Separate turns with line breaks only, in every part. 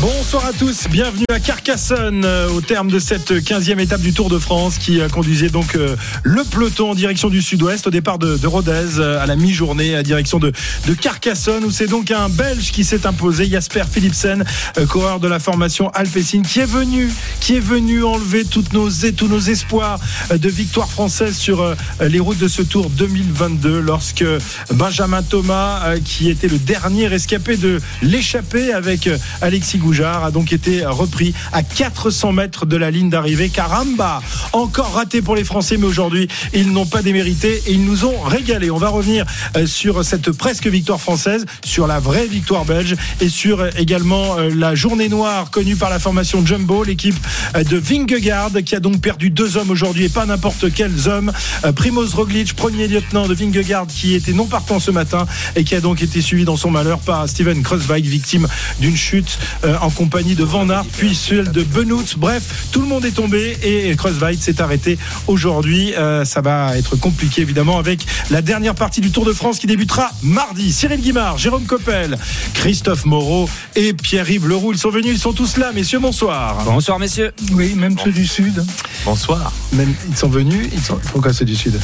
Bonsoir à tous, bienvenue à Carcassonne euh, au terme de cette 15e étape du Tour de France qui euh, conduisait donc euh, le peloton en direction du sud-ouest au départ de, de Rodez à la mi-journée à direction de, de Carcassonne où c'est donc un Belge qui s'est imposé, Jasper Philipsen, coureur de la formation Alpecin qui est venu, qui est venu enlever toutes nos, tous nos espoirs de victoire française sur les routes de ce Tour 2022 lorsque Benjamin Thomas qui était le dernier escapé de l'échappée avec Alexis Goujard a donc été repris à 400 mètres de la ligne d'arrivée. Caramba, encore raté pour les Français, mais aujourd'hui ils n'ont pas démérité et ils nous ont régalé. On va revenir euh, sur cette presque victoire française, sur la vraie victoire belge et sur euh, également euh, la journée noire connue par la formation Jumbo, l'équipe de Vingegaard qui a donc perdu deux hommes aujourd'hui et pas n'importe quels hommes. Primoz Roglic, premier lieutenant de Vingegaard qui était non partant ce matin et qui a donc été suivi dans son malheur par Steven Kreuzweig, victime d'une chute en compagnie de Van Aert, puis celle de Benoît. Bref, tout le monde est tombé et Kreuzweig s'est arrêté aujourd'hui. Euh, ça va être compliqué évidemment avec la dernière partie du Tour de France qui débutera mardi. Cyril Guimard, Jérôme Coppel, Christophe Moreau et Pierre-Yves Leroux. Ils sont venus, ils sont tous là. Messieurs, bonsoir.
Bonsoir, messieurs.
Oui, même ceux du Sud.
Bonsoir.
Même, ils sont venus. Ils sont... Pourquoi ceux du Sud?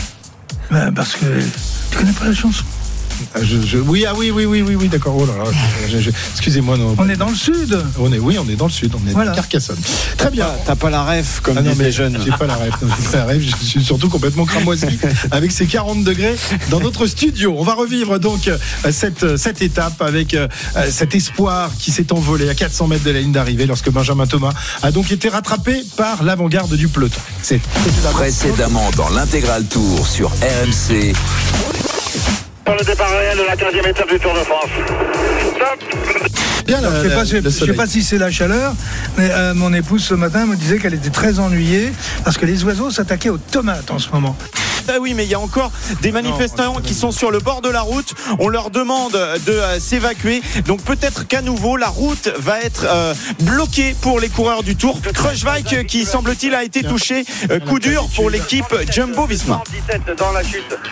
Ben, Parce que tu connais pas la chanson?
Ah, oui, ah oui, oui, oui, oui, oui d'accord. Oh excusez-moi.
On est dans le sud.
On est, oui, on est dans le sud. On est voilà. Carcassonne. Très bien.
T'as pas la ref comme ah
non,
mais jeunes.
J'ai pas la ref. la ref. Je suis surtout complètement cramoisi avec ces 40 degrés dans notre studio. On va revivre donc euh, cette, cette étape avec euh, cet espoir qui s'est envolé à 400 mètres de la ligne d'arrivée lorsque Benjamin Thomas a donc été rattrapé par l'avant-garde du peloton.
C'est précédemment dans l'intégral tour sur RMC
le départ réel de la 15e étape du Tour de France.
Bien, je ne sais, pas si c'est la chaleur, mais euh, mon épouse ce matin me disait qu'elle était très ennuyée parce que les oiseaux s'attaquaient aux tomates en ce moment.
Ah oui, mais il y a encore des manifestants qui sont sur le bord de la route. On leur demande de euh, s'évacuer. Donc peut-être qu'à nouveau, la route va être euh, bloquée pour les coureurs du Tour. Krushvike, qui semble-t-il a été touché. Euh, coup dur pour l'équipe Jumbo Visma.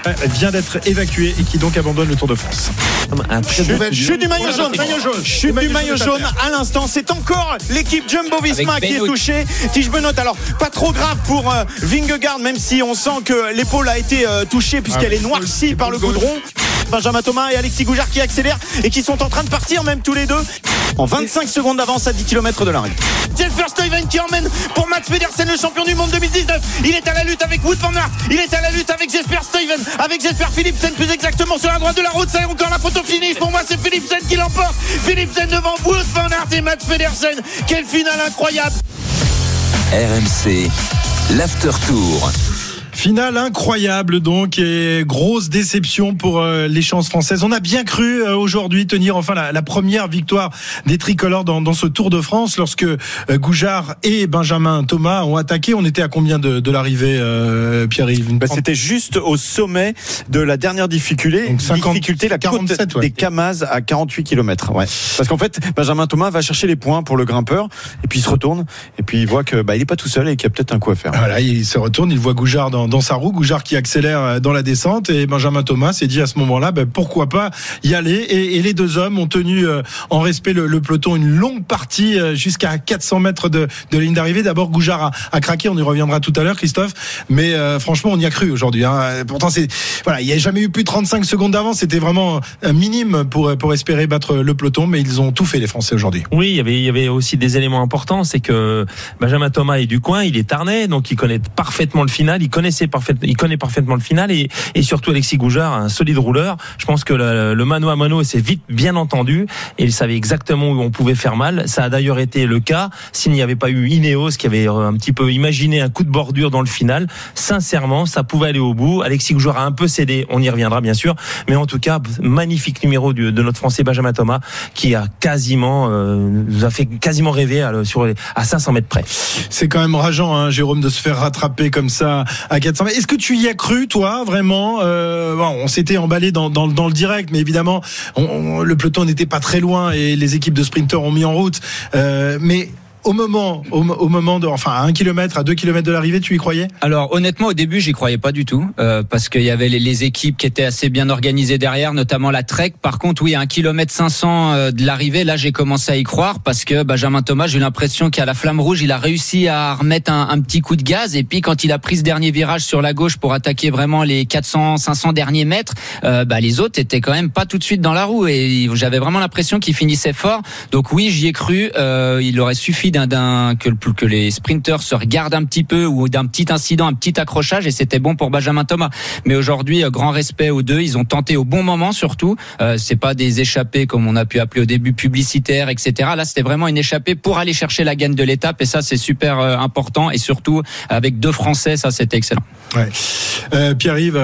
Elle vient d'être évacuée et qui donc abandonne le Tour de France.
Chute, du maillot jaune. Chute du maillot jaune à l'instant. C'est encore l'équipe Jumbo Visma qui est touchée. Tige Benot, alors pas trop grave pour Vingegaard, même si on sent que l'épaule a été euh, touchée puisqu'elle ah, est noircie par le goudron. Benjamin Thomas et Alexis Goujard qui accélèrent et qui sont en train de partir même tous les deux en 25 secondes d'avance à 10 km de l'arrivée. Jesper Stuyven qui emmène pour Mats Pedersen le champion du monde 2019. Il est à la lutte avec Wood van Aert. Il est à la lutte avec Jesper Stuyven, avec Jesper Philipsen plus exactement sur la droite de la route. Ça est encore la photo finish. Pour moi, c'est Philipsen qui l'emporte. Philipsen devant Wood van Aert et Mats Pedersen. Quelle finale incroyable.
RMC, l'after tour.
Finale incroyable donc et grosse déception pour euh, les chances françaises. On a bien cru euh, aujourd'hui tenir enfin la, première victoire des tricolores dans, dans, ce Tour de France lorsque euh, Goujard et Benjamin Thomas ont attaqué. On était à combien de, de l'arrivée, Pierre-Yves?
Bah, C'était juste au sommet de la dernière difficulté, donc 50, difficulté la 47, des Camaz à 48 km. Ouais. Parce qu'en fait, Benjamin Thomas va chercher les points pour le grimpeur et puis il se retourne et puis il voit que bah, il est pas tout seul et qu'il y a peut-être un coup à faire.
Voilà, il se retourne, il voit Goujard dans dans sa roue, Goujard qui accélère euh, dans la descente. Et Benjamin Thomas s'est dit à ce moment-là, ben, pourquoi pas y aller. Et, les deux hommes ont tenu euh, en respect le, peloton une longue partie euh, jusqu'à 400 mètres de, de ligne d'arrivée. D'abord, Goujard a, craqué, on y reviendra tout à l'heure, Christophe, mais franchement, on y a cru aujourd'hui. Hein. Pourtant, c'est voilà, il n'y a jamais eu plus de 35 secondes d'avance, c'était vraiment minime pour pour espérer battre le peloton, mais ils ont tout fait les Français aujourd'hui.
Oui, il y avait il y avait aussi des éléments importants, c'est que Benjamin Thomas est du coin, il est tarné, donc il connaît parfaitement le final, il il connaît parfaitement le final et, surtout Alexis Goujard, un solide rouleur. Je pense que le, mano à mano s'est vite bien entendu et il savait exactement où on pouvait faire mal. Ça a d'ailleurs été le cas s'il n'y avait pas eu Ineos qui avait un petit peu imaginé un coup de bordure dans le final. Sincèrement, ça pouvait aller au bout. Alexis Goujard a un peu cédé, on y reviendra bien sûr, mais en tout cas, magnifique numéro de, de notre Français Benjamin Thomas qui a quasiment euh, nous a fait quasiment rêver à, sur à 500 mètres près.
C'est quand même rageant, hein, Jérôme, de se faire rattraper comme ça à 400 mètres. Est-ce que tu y as cru, toi, vraiment euh, On s'était emballé dans, le direct, mais évidemment, le peloton n'était pas très loin et les équipes de sprinteurs ont mis en route. Euh, mais au moment, au, moment de, enfin, à un kilomètre, à deux kilomètres de l'arrivée, tu y croyais?
Alors, honnêtement, au début, j'y croyais pas du tout, euh, parce qu'il y avait les, équipes qui étaient assez bien organisées derrière, notamment la Trek. Par contre, oui, à un kilomètre 500 euh, de l'arrivée, là, j'ai commencé à y croire, parce que Benjamin Thomas, j'ai eu l'impression qu'à la flamme rouge, il a réussi à remettre un, petit coup de gaz, et puis quand il a pris ce dernier virage sur la gauche pour attaquer vraiment les 400, 500 derniers mètres, euh, bah, les autres étaient quand même pas tout de suite dans la roue, et j'avais vraiment l'impression qu'il finissait fort. Donc oui, j'y ai cru. il aurait suffi d'un que, que les sprinteurs se regardent un petit peu ou d'un petit incident, un petit accrochage et c'était bon pour Benjamin Thomas. Mais aujourd'hui, euh, grand respect aux deux. Ils ont tenté au bon moment surtout. Euh, c'est pas des échappées comme on a pu appeler au début publicitaires, etc. Là, c'était vraiment une échappée pour aller chercher la gagne de l'étape et ça, c'est super euh, important et surtout avec deux Français, ça, c'était excellent.
Euh, Pierre-Yves,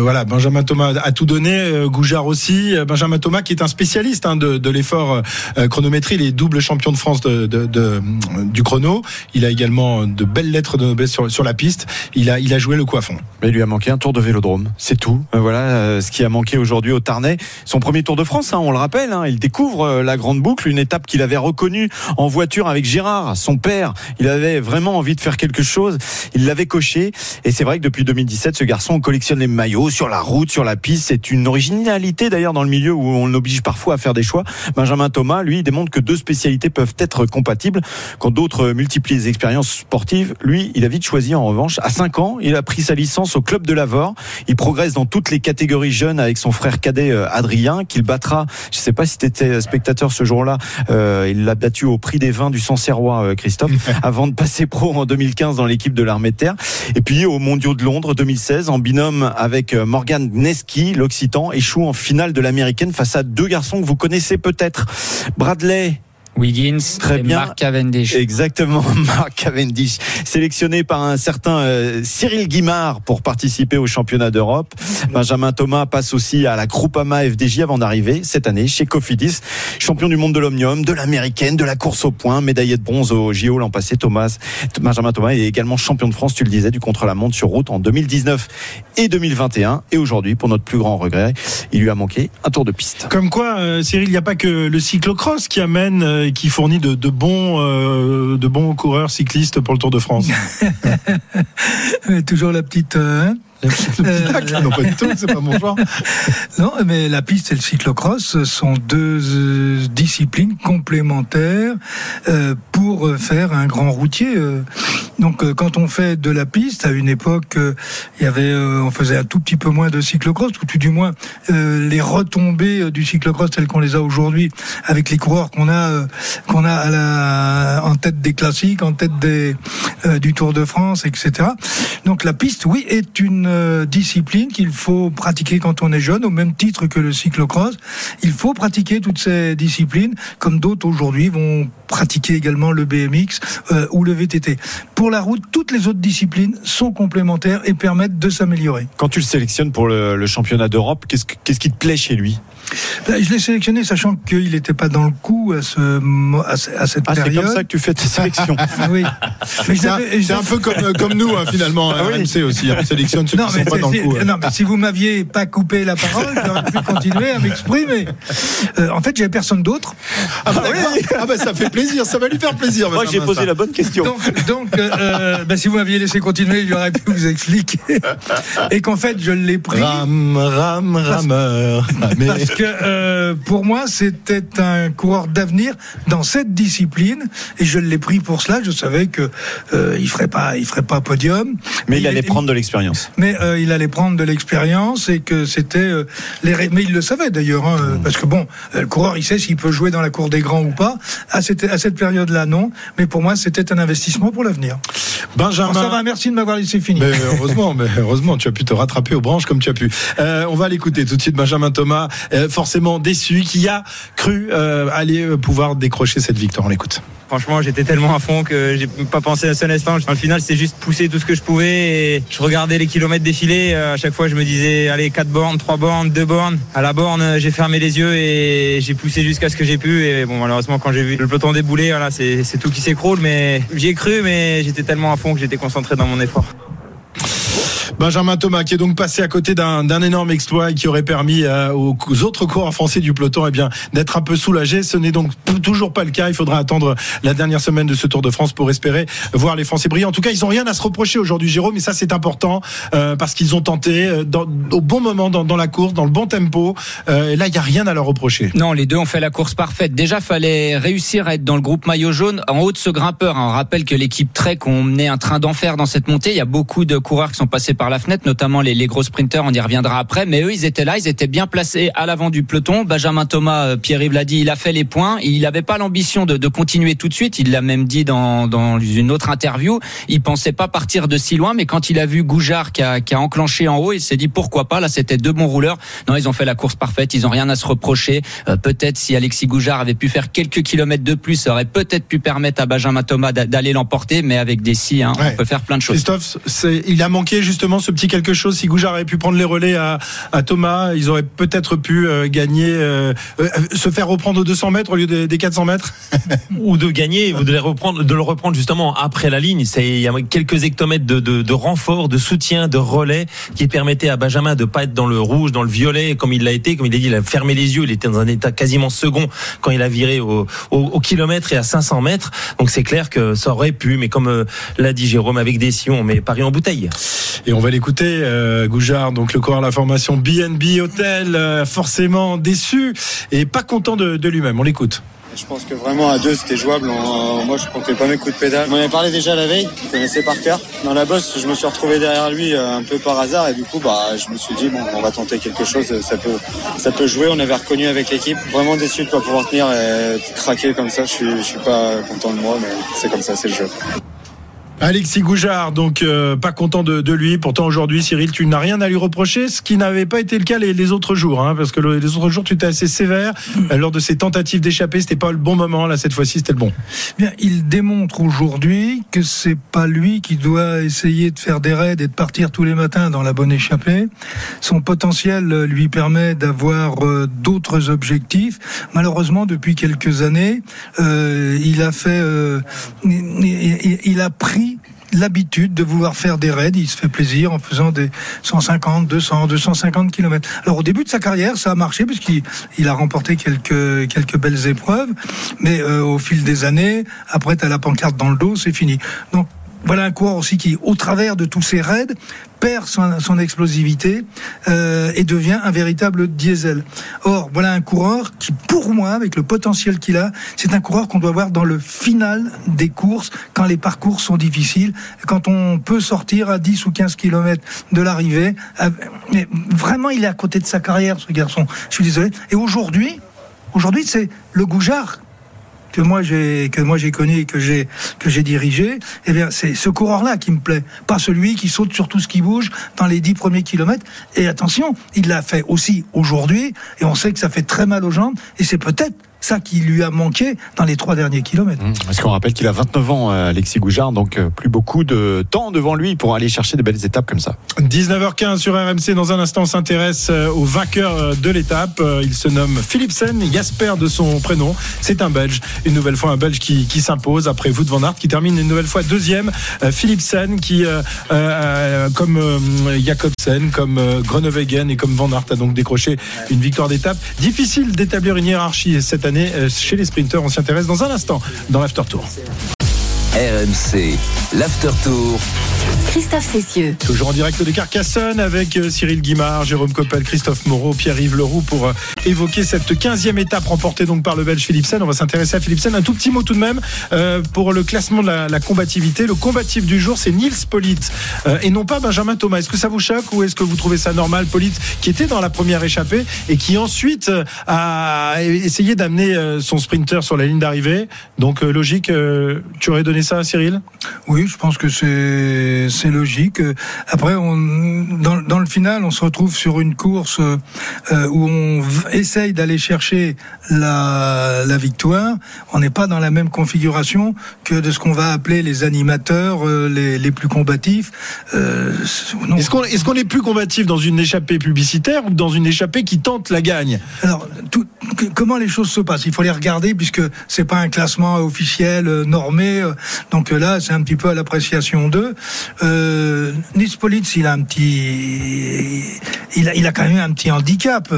voilà, Benjamin Thomas a tout donné, Goujard aussi. Benjamin Thomas qui est un spécialiste hein, de, l'effort chronométrie, il est double champion de France de, du chrono. Il a également de belles lettres de noblesse sur, la piste. Il a, joué le coiffon.
Mais il lui a manqué un tour de vélodrome, c'est tout. Voilà ce qui a manqué aujourd'hui au Tarnais. Son premier tour de France, hein, on le rappelle, hein, il découvre la grande boucle, une étape qu'il avait reconnue en voiture avec Gérard, son père. Il avait vraiment envie de faire quelque chose. Il l'avait coché. Et c'est vrai que depuis 2017, ce garçon collectionne les maillots sur la route, sur la piste. C'est une originalité d'ailleurs dans le milieu où on l'oblige parfois à faire des choix. Benjamin Thomas, lui, démontre que deux spécialités peuvent être compatibles. Quand d'autres multiplient les expériences sportives, lui, il a vite choisi en revanche. À 5 ans, il a pris sa licence au club de Lavore. Il progresse dans toutes les catégories jeunes avec son frère cadet euh, Adrien, qu'il battra. Je ne sais pas si tu étais spectateur ce jour-là. Euh, il l'a battu au prix des vins du Sancerrois, euh, Christophe, avant de passer pro en 2015 dans l'équipe de l'armée de terre. Et puis aux Mondiaux de Londres 2016 en binôme avec Morgan Neski, l'Occitan, échoue en finale de l'américaine face à deux garçons que vous connaissez peut-être. Bradley
Wiggins Très et bien. Mark Cavendish.
Exactement, Mark Cavendish, sélectionné par un certain euh, Cyril Guimard pour participer au championnat d'Europe. Benjamin Thomas passe aussi à la Groupama FDJ avant d'arriver cette année chez Cofidis, champion du monde de l'omnium, de l'américaine, de la course au point, médaillé de bronze au JO l'an passé. Thomas, Benjamin Thomas est également champion de France, tu le disais, du contre-la-montre sur route en 2019 et 2021. Et aujourd'hui, pour notre plus grand regret, il lui a manqué un tour de piste.
Comme quoi, euh, Cyril, il n'y a pas que le cyclocross qui amène euh, et qui fournit de, bons, euh, de bons coureurs cyclistes pour le Tour de France.
Toujours la petite. Hein?
euh, non, pas du tout, c'est pas mon genre.
Non, mais la piste et le cyclocross sont deux euh, disciplines complémentaires euh, pour faire un grand routier. Donc, quand on fait de la piste, à une époque, il y avait, on faisait un tout petit peu moins de cyclocross, ou tout du moins les retombées du cyclocross telles qu'on les a aujourd'hui, avec les coureurs qu'on a, qu'on a à la, en tête des classiques, en tête des, du Tour de France, etc. Donc, la piste, oui, est une euh, discipline qu'il faut pratiquer quand on est jeune, au même titre que le cyclocross. Il faut pratiquer toutes ces disciplines, comme d'autres aujourd'hui vont pratiquer également le BMX euh, ou le VTT. Pour la route, toutes les autres disciplines sont complémentaires et permettent de s'améliorer.
Quand tu le sélectionnes pour le, championnat d'Europe, qu'est-ce qui te plaît chez lui?
Ben, je l'ai sélectionné sachant qu'il n'était pas dans le coup à, ce, à, cette
ah,
période.
C'est comme ça que tu fais tes sélections.
oui.
c'est, un, peu comme, euh, comme nous, hein, finalement. Ah, oui. RMC aussi. On sélectionne ceux non, qui ne sont pas dans le coup.
Non, mais si vous m'aviez pas coupé la parole, j'aurais pu continuer à m'exprimer. Euh, en fait, j'avais personne d'autre.
Ah bah, oui. ah bah, ça fait plaisir. Ça va lui faire plaisir.
Moi, j'ai posé la bonne question.
Donc, euh, ben, si vous m'aviez laissé continuer, j'aurais pu vous expliquer. Et qu'en fait, je l'ai pris.
Ram, ram, rameur.
Parce que euh, pour moi, c'était un coureur d'avenir dans cette discipline, et je l'ai pris pour cela. Je savais que euh, il ferait pas, il ferait pas podium.
Mais il, allait prendre de l'expérience.
Mais euh, il allait prendre de l'expérience et que c'était euh, les. Mais il le savait d'ailleurs, hein, mmh. parce que bon, le coureur, il sait s'il peut jouer dans la cour des grands ou pas. À cette à cette période-là, non. Mais pour moi, c'était un investissement pour l'avenir.
Benjamin.
ça va, merci de m'avoir laissé finir.
Mais heureusement, mais heureusement, tu as pu te rattraper aux branches comme tu as pu. on va l'écouter tout de suite, Benjamin Thomas. Forcément déçu, qui a cru euh, aller euh, pouvoir décrocher cette victoire. On l'écoute.
Franchement, j'étais tellement à fond que j'ai pas pensé un seul instant. Dans le final, c'est juste pousser tout ce que je pouvais et je regardais les kilomètres défiler. Euh, à chaque fois, je me disais, allez, 4 bornes, 3 bornes, 2 bornes. À la borne, j'ai fermé les yeux et j'ai poussé jusqu'à ce que j'ai pu. Et bon, malheureusement, quand j'ai vu le peloton débouler, voilà, c'est tout qui s'écroule. Mais j'y ai cru, mais j'étais tellement à fond que j'étais concentré dans mon effort.
Benjamin Thomas qui est donc passé à côté d'un énorme exploit et qui aurait permis euh, aux, autres coureurs français du peloton eh bien d'être un peu soulagés. Ce n'est donc toujours pas le cas. Il faudra attendre la dernière semaine de ce Tour de France pour espérer voir les Français briller. En tout cas, ils n'ont rien à se reprocher aujourd'hui, Jérôme, et ça c'est important euh, parce qu'ils ont tenté euh, au bon moment dans, la course, dans le bon tempo. et là, il n'y a rien à leur reprocher.
Non, les deux ont fait la course parfaite. Déjà, fallait réussir à être dans le groupe maillot jaune en haut de ce grimpeur. On rappelle que l'équipe Trek ont mené un train d'enfer dans cette montée. Il y a beaucoup de coureurs qui sont passés par la fenêtre, notamment les, les gros sprinteurs. On y reviendra après. Mais eux, ils étaient là, ils étaient bien placés à l'avant du peloton. Benjamin Thomas, euh, Pierre-Yves l'a dit, il a fait les points. Il n'avait pas l'ambition de, de, continuer tout de suite. Il l'a même dit dans, dans une autre interview. Il pensait pas partir de si loin, mais quand il a vu Goujard qui a, qui a enclenché en haut, il s'est dit pourquoi pas? Là, c'était deux bons rouleurs. Non, ils ont fait la course parfaite. Ils ont rien à se reprocher. Euh, peut-être si Alexis Goujard avait pu faire quelques kilomètres de plus, ça aurait peut-être pu permettre à Benjamin Thomas d'aller l'emporter, mais avec des si, hein, on peut faire plein de choses.
Christophe, il a manqué justement ce petit quelque chose. Si Goujard avait pu prendre les relais à, à Thomas, ils auraient peut-être pu euh, gagner, euh, euh, se faire reprendre aux 200 mètres au lieu des, 400 mètres,
ou de gagner, ou de, les reprendre, de le reprendre justement après la ligne. C'est il y a quelques hectomètres de, de, de, renfort, de soutien, de relais qui permettaient à Benjamin de pas être dans le rouge, dans le violet comme il l'a été, comme il a dit, il a fermé les yeux, il était dans un état quasiment second quand il a viré au, au, au kilomètre et à 500 mètres. Donc c'est clair que ça aurait pu, mais comme l'a dit Jérôme avec des sions, mais Paris en bouteille.
Et on va l'écouter, euh, Goujard, donc le coureur de la formation BNB Hotel, euh, forcément déçu et pas content de, lui-même. On l'écoute.
Je pense que vraiment à deux c'était jouable. moi je comptais pas mes coups de pédale. On en avait parlé déjà la veille, je connaissais par cœur. Dans la bosse, je me suis retrouvé derrière lui euh, un peu par hasard et du coup bah je me suis dit bon on va tenter quelque chose, ça peut ça peut jouer. On avait reconnu avec l'équipe. Vraiment déçu de pas pouvoir tenir et craquer comme ça. Je suis je suis pas content de moi mais c'est comme ça, c'est le jeu.
Alexis Goujard, donc euh, pas content de, de, lui. Pourtant aujourd'hui, Cyril, tu n'as rien à lui reprocher, ce qui n'avait pas été le cas les, les autres jours, hein, parce que les autres jours, tu étais assez sévère mm. lors de ces tentatives d'échapper. C'était pas le bon moment. Là, cette fois-ci, c'était le bon.
Bien, il démontre aujourd'hui que c'est pas lui qui doit essayer de faire des raids et de partir tous les matins dans la bonne échappée. Son potentiel lui permet d'avoir euh, d'autres objectifs. Malheureusement, depuis quelques années, euh, il a fait, euh, il, il a pris l'habitude de vouloir faire des raids. Il se fait plaisir en faisant des 150, 200, 250 km. Alors au début de sa carrière, ça a marché puisqu'il il a remporté quelques quelques belles épreuves, mais euh, au fil des années, après tu as la pancarte dans le dos, c'est fini. Voilà un coureur aussi qui, au travers de tous ces raids, perd son, explosivité euh, et devient un véritable diesel. Or, voilà un coureur qui, pour moi, avec le potentiel qu'il a, c'est un coureur qu'on doit voir dans le final des courses, quand les parcours sont difficiles, quand on peut sortir à 10 ou 15 kilomètres de l'arrivée. Euh, mais vraiment, il est à côté de sa carrière, ce garçon. Je suis désolé. Et aujourd'hui, aujourd'hui, c'est le Goujard que moi j'ai que moi j'ai connu et que j'ai que j'ai dirigé, eh bien c'est ce coureur-là qui me plaît, pas celui qui saute sur tout ce qui bouge dans les dix premiers kilomètres. Et attention, il l'a fait aussi aujourd'hui, et on sait que ça fait très mal aux jambes, et c'est peut-être ça qui lui a manqué dans les trois derniers kilomètres. Mmh.
Parce qu'on rappelle qu'il a 29 ans, euh, Alexis Goujard, donc euh, plus beaucoup de temps devant lui pour aller chercher de belles étapes comme ça.
19h15 sur RMC. Dans un instant, on s'intéresse euh, au vainqueur de l'étape. Il se nomme Philipsen, Jasper de son prénom. C'est un Belge. Une nouvelle fois, un Belge qui, qui s'impose après Wout van Aert, qui termine une nouvelle fois deuxième. Philipsen, qui, euh, comme Jacobsen, comme Groenewegen et comme Van Aert, a donc décroché une victoire d'étape. Difficile d'établir une hiérarchie cette année euh, chez les sprinteurs. On s'y intéresse dans un instant dans l'After Tour.
RMC, l'After Tour.
Christophe Cessieux.
Toujours en direct de Carcassonne avec euh, Cyril Guimard, Jérôme Coppel, Christophe Moreau, Pierre-Yves Leroux pour euh, évoquer cette 15e étape remportée donc par le Belge Philipsen. On va s'intéresser à Philipsen. Un tout petit mot tout de même pour le classement de la, combativité. Le combatif du jour, c'est Nils Polite et non pas Benjamin Thomas. Est-ce que ça vous choque ou est-ce que vous trouvez ça normal Polite qui était dans la première échappée et qui ensuite a essayé d'amener son sprinter sur la ligne d'arrivée? Donc logique, tu aurais donné ça, Cyril?
Oui, je pense que c'est logique. Après, on, dans, dans, le final, on se retrouve sur une course euh, où on essaye d'aller chercher la, la victoire. On n'est pas dans la même configuration que de ce qu'on va appeler les animateurs euh, les, les, plus combatifs.
Euh, est-ce qu'on est, qu'on est plus combatif dans une échappée publicitaire ou dans une échappée qui tente la gagne?
Alors, tout, comment les choses se passent? Il faut les regarder puisque c'est pas un classement officiel normé. Donc là, c'est un petit peu à l'appréciation d'eux. euh, Nispolitz, il a un petit, il a, quand même un petit handicap.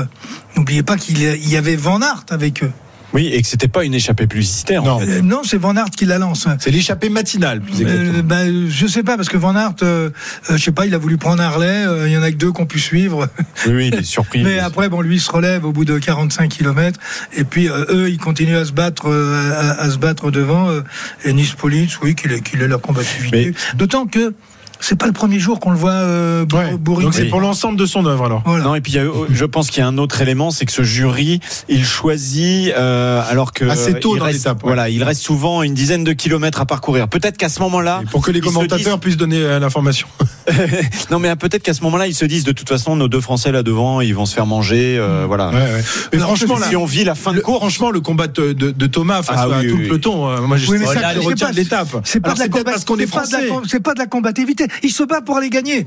N'oubliez pas qu'il y avait Van Aert avec eux.
Oui, et que c'était pas une échappée publicitaire.
Non.
en fait.
Euh, non, c'est Van Aert qui la lance.
C'est l'échappée matinale, plus exactement.
Euh, ben, je sais pas parce que Van Aert, euh, euh, je sais pas, il a voulu prendre Harley. Il y en a que deux qu'on pu suivre.
Oui, oui, il est surpris.
Mais après, bon, lui il se relève au bout de 45 km. Et puis eux, ils continuent à se battre, à, à se battre devant. euh, et Nice Police, oui, qu'il est, qu'il est leur combativité. D'autant que c'est pas le premier jour qu'on le voit euh,
Ouais. Donc c'est pour l'ensemble de son œuvre alors.
Voilà.
Non, et puis a- je pense qu'il y a un autre élément, c'est que ce jury, il choisit euh, alors que
Assez tôt
il
dans
reste,
l'étape, ouais.
Voilà, il reste souvent une dizaine de kilomètres à parcourir. Peut-être qu'à ce moment-là,
Et pour que les commentateurs puissent donner euh, l'information.
non, mais peut-être qu'à ce moment-là, ils se disent de toute façon, nos deux Français là devant, ils vont se faire manger. euh, voilà.
Ouais, ouais. Mais franchement, là,
si on vit la fin de
le-
course,
franchement, le combat de, de- de Thomas face
Ah
à
oui,
tout
oui,
le peloton, euh, moi, je
Oui, mais ça,
je
c'est
retiens
pas-
de l'étape.
C'est pas, de la combat- c'est pas de la Il se bat pour aller gagner.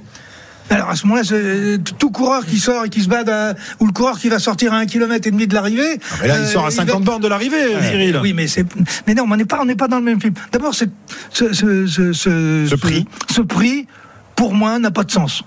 Alors à ce moment-là, c'est tout coureur qui sort et qui se bat, à- ou le coureur qui va sortir à un kilomètre et demi de l'arrivée.
Ah, Mais là, il
euh,
sort à 50
va-
bornes de l'arrivée, Cyril.
Oui, mais c'est, mais non, on n'est pas, on n'est pas dans le même film. D'abord, c'est, ce, ce, ce, ce,
Ce prix.
ce prix, pour moi, n'a pas de sens.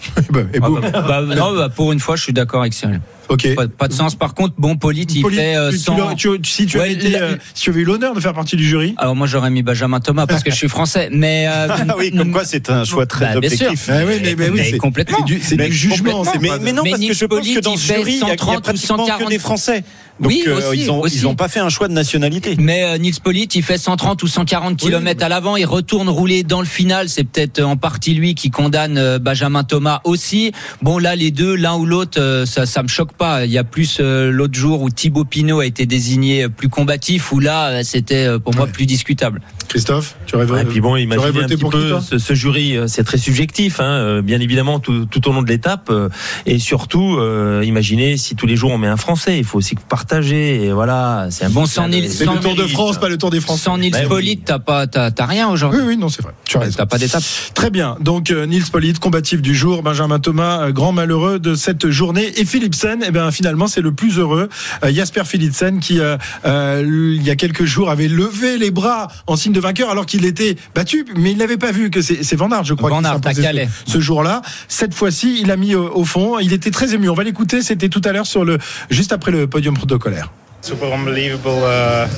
Bah, et
Ah
boum.
bah, bah, non, bah, pour une fois, je suis d'accord avec Cyril.
Ok.
Pas, pas de sens. Par contre, bon, Polite, il
Poli,
fait euh,
tu- tu
100.
l'aurais- tu- si tu avais
Ouais,
été,
la-
euh, si tu avais eu l'honneur de faire partie du jury.
Alors moi, j'aurais mis Benjamin Thomas parce que je suis français. Mais euh,
ah oui, comme quoi c'est un choix très
Bah, bien sûr.
objectif.
Ah oui, mais, mais oui,
Mais
c'est
complètement.
c'est du, c'est
Mais
du jugement.
Mais, non,
Mais
parce que je pense que dans ce jury, il y a, il y a
130 ou
pratiquement que
140.
des Français. Donc
Oui,
euh,
aussi,
ils ont
aussi.
ils ont pas fait un choix de nationalité.
Mais euh, Nils Pollitt, il fait 130 ou 140 km à l'avant, il retourne rouler dans le final. C'est peut-être euh, en partie lui qui condamne euh, Benjamin Thomas aussi. Bon, là, les deux, l'un ou l'autre, euh, ça, ça me choque pas. Il y a plus euh, l'autre jour où Thibaut Pinot a été désigné plus combatif, où là, c'était pour moi plus discutable.
Christophe, tu aurais
Ouais, et puis bon, imaginez un
voté
petit
pour
peu ce, ce jury, c'est très subjectif, hein, bien évidemment tout, tout au long de l'étape, euh, et surtout, euh, imaginez si tous les jours on met un Français, il faut aussi partager, et voilà, c'est un
Bon, sans Nils-
C'est le Tour de France, pas le Tour des France.
Sans Nils
Bah oui.
Pollitt, t'as pas, t'as, t'as rien
Oui,
aujourd'hui.
oui, non, c'est vrai. Tu as
pas d'étape.
Très bien. Donc euh, Nils Pollitt, combatif du jour, Benjamin Thomas, euh, grand malheureux de cette journée, et Philipsen, eh bien finalement c'est le plus heureux, Euh, Jasper Philipsen qui euh, euh, il y a quelques jours avait levé les bras en signe de vainqueur alors qu'il était battu, mais il n'avait pas vu que c'est c'est Van Aert, je crois,
Van
qui
Aert,
ce, ce jour-là. Cette fois-ci, il a mis au, fond. Il était très ému. On va l'écouter. C'était tout à l'heure sur le juste après le podium protocolaire.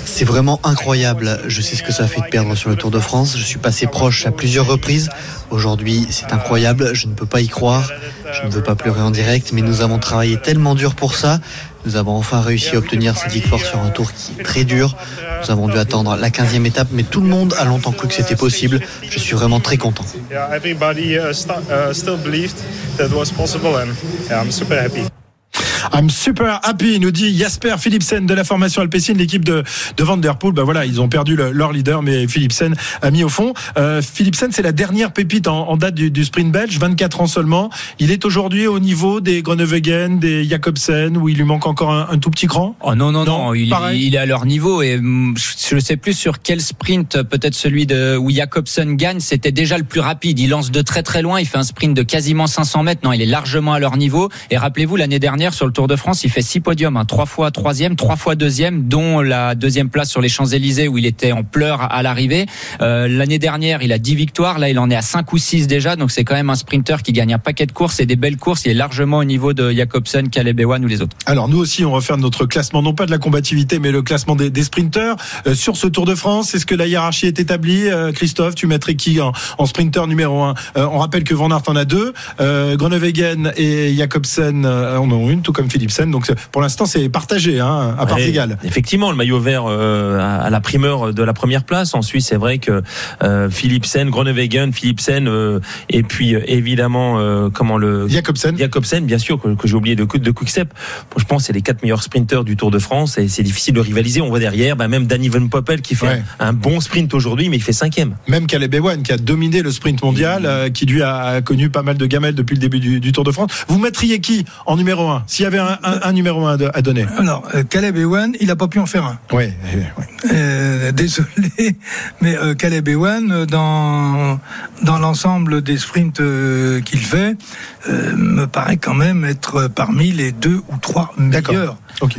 C'est vraiment incroyable. Je sais ce que ça fait de perdre sur le Tour de France. Je suis passé proche à plusieurs reprises. Aujourd'hui, c'est incroyable. Je ne peux pas y croire. Je ne veux pas pleurer en direct, mais nous avons travaillé tellement dur pour ça. Nous avons enfin réussi à obtenir cette victoire sur un tour qui est très dur. Nous avons dû attendre la 15e étape, mais tout le monde a longtemps cru que c'était possible. Je suis vraiment très content.
I'm super happy.
Nous dit Jasper Philipsen de la formation Alpecin, l'équipe de, de Van Der Poel. Bah voilà, ils ont perdu le- leur leader, mais Philipsen a mis au fond. Euh, Philipsen, c'est la dernière pépite en, en date du, du sprint belge, 24 ans seulement. Il est aujourd'hui au niveau des Groenewegen, des Jacobsen, où il lui manque encore un, un tout petit cran?
Oh non, non,
Non,
non, il, il est à leur niveau et hum, je ne sais plus sur quel sprint, peut-être celui de où Jacobsen gagne, c'était déjà le plus rapide. Il lance de très très loin, il fait un sprint de quasiment 500 mètres. Non, il est largement à leur niveau. Et rappelez-vous, l'année dernière sur le Tour de France, il fait six podiums, hein, trois fois troisième, trois fois deuxième, dont la deuxième place sur les Champs-Élysées où il était en pleurs à l'arrivée. Euh, l'année dernière, il a 10 victoires, là il en est à 5 ou 6 déjà, donc c'est quand même un sprinter qui gagne un paquet de courses et des belles courses. Il est largement au niveau de Jacobsen, Caleb Ewan ou les autres.
Alors nous aussi, on va faire notre classement, non pas de la combativité, mais le classement des, des Euh, sur ce Tour de France. Est-ce que la hiérarchie est établie? Euh, Christophe, tu mettrais qui en, en sprinter numéro un? Euh, On rappelle que Van Aert en a deux, euh, Groenewegen et Jacobsen euh, en ont une, tout comme Philipsen. Donc pour l'instant, c'est partagé, hein, à part
Ouais,
égale.
Effectivement, le maillot vert euh, à la primeur de la première place. Ensuite, c'est vrai que euh, Philipsen, Groenewegen, Philipsen, euh, et puis euh, évidemment comment le
Jacobsen.
Jacobsen, bien sûr que, que j'ai oublié de de Quickstep. Je pense que c'est les quatre meilleurs sprinteurs du Tour de France et c'est difficile de rivaliser. On voit derrière, bah, même Danny Van Poppel qui fait
Ouais.
un, un bon sprint aujourd'hui, mais il fait cinquième.
Même Caleb Ewan qui a dominé le sprint mondial, qui lui a, a connu pas mal de gamelles depuis le début du, du Tour de France. Vous mettriez qui en numéro un? S'il y avait un, un- un numéro à donner
Alors, euh, Caleb Ewan, il n'a pas pu en faire un.
Oui.
Euh, désolé, mais euh, Caleb Ewan, euh, dans, dans l'ensemble des sprints euh, qu'il fait, me paraît quand même être parmi les deux ou trois meilleurs.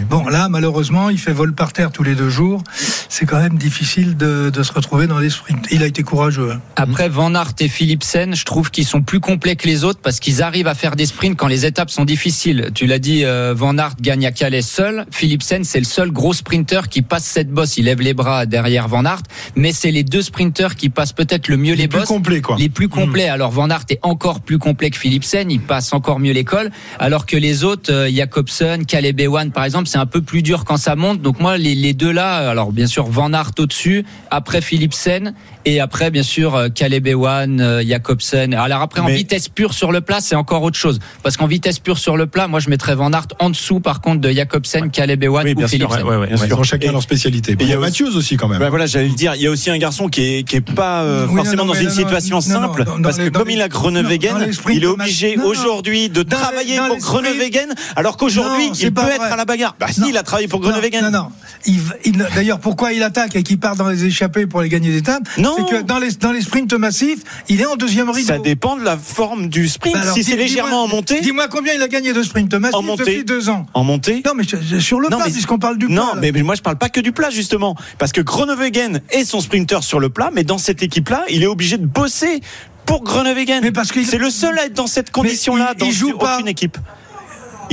Bon, là, malheureusement, il fait vol par terre tous les deux jours. C'est quand même difficile de, de, se retrouver dans les sprints. Il a été courageux. Hein.
Après, Van Aert et Philipsen, je trouve qu'ils sont plus complets que les autres parce qu'ils arrivent à faire des sprints quand les étapes sont difficiles. Tu l'as dit, euh, Van Aert gagne à Calais seul. Philipsen, c'est le seul gros sprinter qui passe cette bosse. Il lève les bras derrière Van Aert, mais c'est les deux sprinters qui passent peut-être le mieux les,
les
bosses.
Plus complets, quoi.
Les plus complets. Mmh. Alors Van Aert est encore plus complet que Philipsen. Il passe encore mieux l'école. Alors que les autres, euh, Jacobsen, Caleb Ewan, par exemple, c'est un peu plus dur quand ça monte. Donc moi, les, les deux là, alors bien sûr Van Aert au-dessus, après Philipsen et après bien sûr euh, Caleb Ewan, euh, Jacobsen. Alors après en Mais... vitesse pure sur le plat, c'est encore autre chose parce qu'en vitesse pure sur le plat, moi je mettrais Van Aert en dessous par contre de Jacobsen, ouais. Caleb Ewan
oui,
ou Philipsen.
Sûr, ouais, ouais, bien sûr. Ils chacun
et,
leur spécialité. Il y a Mathieu aussi quand même.
Ben voilà, j'allais le dire, il y a aussi un garçon qui est qui est pas euh,
oui,
forcément
non, non,
dans une
non,
situation
non,
simple
non,
parce que comme il a Groenewegen, il est obligé aujourd'hui de travailler pour Groenewegen alors qu'aujourd'hui il peut être à la bagarre. Bah si, il a travaillé pour Groenewegen.
Non non. Il, il, D'ailleurs, pourquoi il attaque et qu'il part dans les échappées pour les gagner des étapes C'est que dans les dans les sprints massifs, il est en deuxième rideau.
Ça dépend de la forme du sprint. Alors, si c'est légèrement en montée.
Dis-moi combien il a gagné de sprints massifs
en montée,
depuis deux ans.
En montée
Non, mais sur le plat, puisqu'on parle du plat.
Non, mais, mais, moi je parle pas que du plat justement, parce que Groenewegen est son sprinter sur le plat, mais dans cette équipe-là, il est obligé de bosser pour Groenewegen.
Mais parce que
c'est le seul à être dans cette condition-là dans
il joue
aucune
pas.
équipe.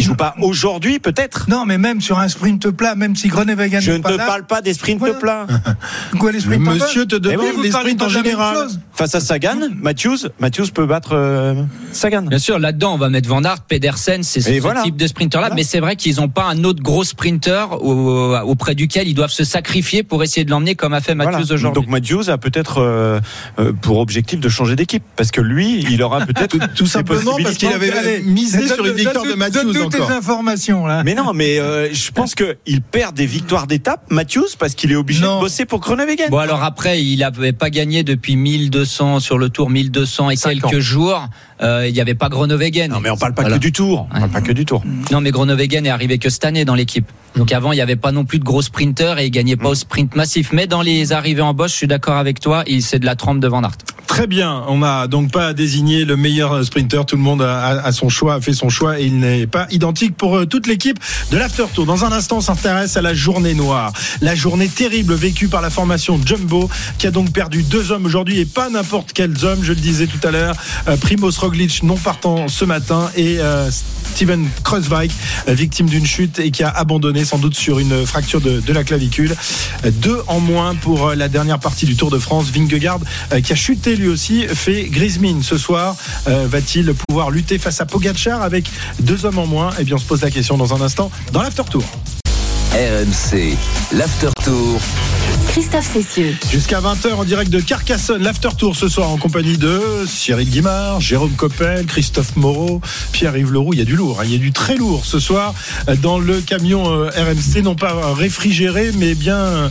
Il joue pas aujourd'hui, peut-être.
Non, mais même sur un sprint plat, même si Groenewegen
Je ne
pas
te
là,
parle pas des sprints
voilà.
plats.
Quoi, les sprints
Monsieur te demande
oui,
les sprints en général.
Face à Sagan, Matthews, Matthews peut battre euh, Sagan.
Bien sûr, là-dedans, on va mettre Van Aert, Pedersen, c'est ce
voilà.
type de sprinter-là.
Voilà.
Mais c'est vrai qu'ils n'ont pas un autre gros sprinter au, auprès duquel ils doivent se sacrifier pour essayer de l'emmener comme a fait Matthews
voilà.
aujourd'hui.
Donc Matthews a peut-être euh, euh, pour objectif de changer d'équipe parce que lui, il aura peut-être
tout simplement parce qu'il avait misé sur une victoire de Matthews
toutes
encore.
tes informations là.
Mais non, mais euh, je pense que il perd des victoires d'étape, Matthews, parce qu'il est obligé
Non.
de bosser pour Groenewegen.
Bon alors après, il n'avait pas gagné depuis 1200 sur le tour, 1200 et
Cinq
quelques jours. Euh, il n'y avait pas Groenewegen.
Non, mais on parle pas
Voilà.
que du tour. On
Ouais.
parle pas que du tour.
Non, mais Groenewegen est arrivé que cette année dans l'équipe. Donc avant, il n'y avait pas non plus de gros sprinters et il gagnait pas au sprint massif. Mais dans les arrivées en Bosch, je suis d'accord avec toi, il c'est de la trempe de Van Aert.
Très bien, on n'a donc pas désigné le meilleur sprinter. Tout le monde a, son choix, a fait son choix et il n'est pas identique pour euh, toute l'équipe de l'After Tour. Dans un instant, on s'intéresse à la journée noire, la journée terrible vécue par la formation Jumbo qui a donc perdu deux hommes aujourd'hui et pas n'importe quels hommes. Je le disais tout à l'heure, euh, Primoz Roglic non partant ce matin et euh, Steven Kreuzweig euh, victime d'une chute et qui a abandonné sans doute sur une fracture de, la clavicule. Euh, Deux en moins pour la dernière partie du Tour de France. Vingegaard qui a chuté lui aussi fait grise mine ce soir. Va-t-il pouvoir lutter face à Pogacar avec deux hommes en moins? Eh bien, on se pose la question dans un instant dans l'after tour.
RMC, l'After Tour.
Christophe Cessieux.
Jusqu'à 20h en direct de Carcassonne, l'after tour ce soir en compagnie de Cyril Guimard, Jérôme Coppel, Christophe Moreau, Pierre-Yves Leroux. Il y a du lourd, hein. il y a du très lourd ce soir dans le camion euh, RMC, non pas réfrigéré, mais bien euh,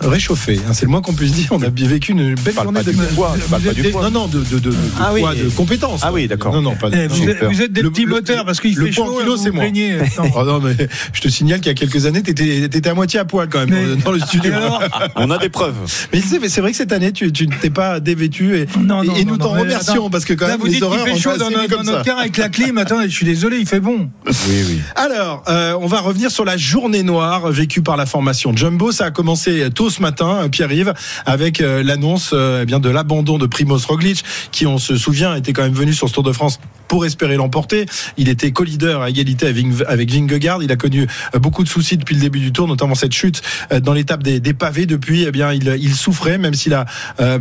réchauffé. hein. C'est le moins qu'on puisse dire. On a bien vécu une belle
parle
journée
pas
de
du poids, pas du.
Non, non, de, de, de, de
Ah oui.
poids, de compétences.
Ah oui, d'accord.
Non, non, pas.
Eh,
non,
vous,
j'ai
êtes, vous êtes des
Le-
petits
le-
moteurs parce qu'il
le
fait chaud.
kilo, c'est moi.
Attends.
Oh non, mais je te signale qu'il y a quelques années, tu étais, à moitié à poil quand même
Mais-
dans le studio.
Alors
On a des preuves.
Mais c'est, vrai que cette année, tu, ne t'es pas dévêtu et,
Non, non,
et,
non,
nous
non,
t'en remercions parce que quand même
vous
les
qu'il
horaires
fait chaud dans, notre, car avec la clim. Attendez, je suis désolé, il fait bon.
Oui, oui.
Alors, euh, on va revenir sur la journée noire vécue par la formation Jumbo. Ça a commencé tôt ce matin, euh, Pierre-Yves, avec euh, l'annonce euh, eh bien de l'abandon de Primoz Roglic, qui, on se souvient, était quand même venu sur ce Tour de France pour espérer l'emporter. Il était co-leader à égalité avec, Vingegaard. Il a connu beaucoup de soucis depuis le début du Tour, notamment cette chute dans l'étape des, pavés. Depuis, eh bien, il, souffrait, même s'il a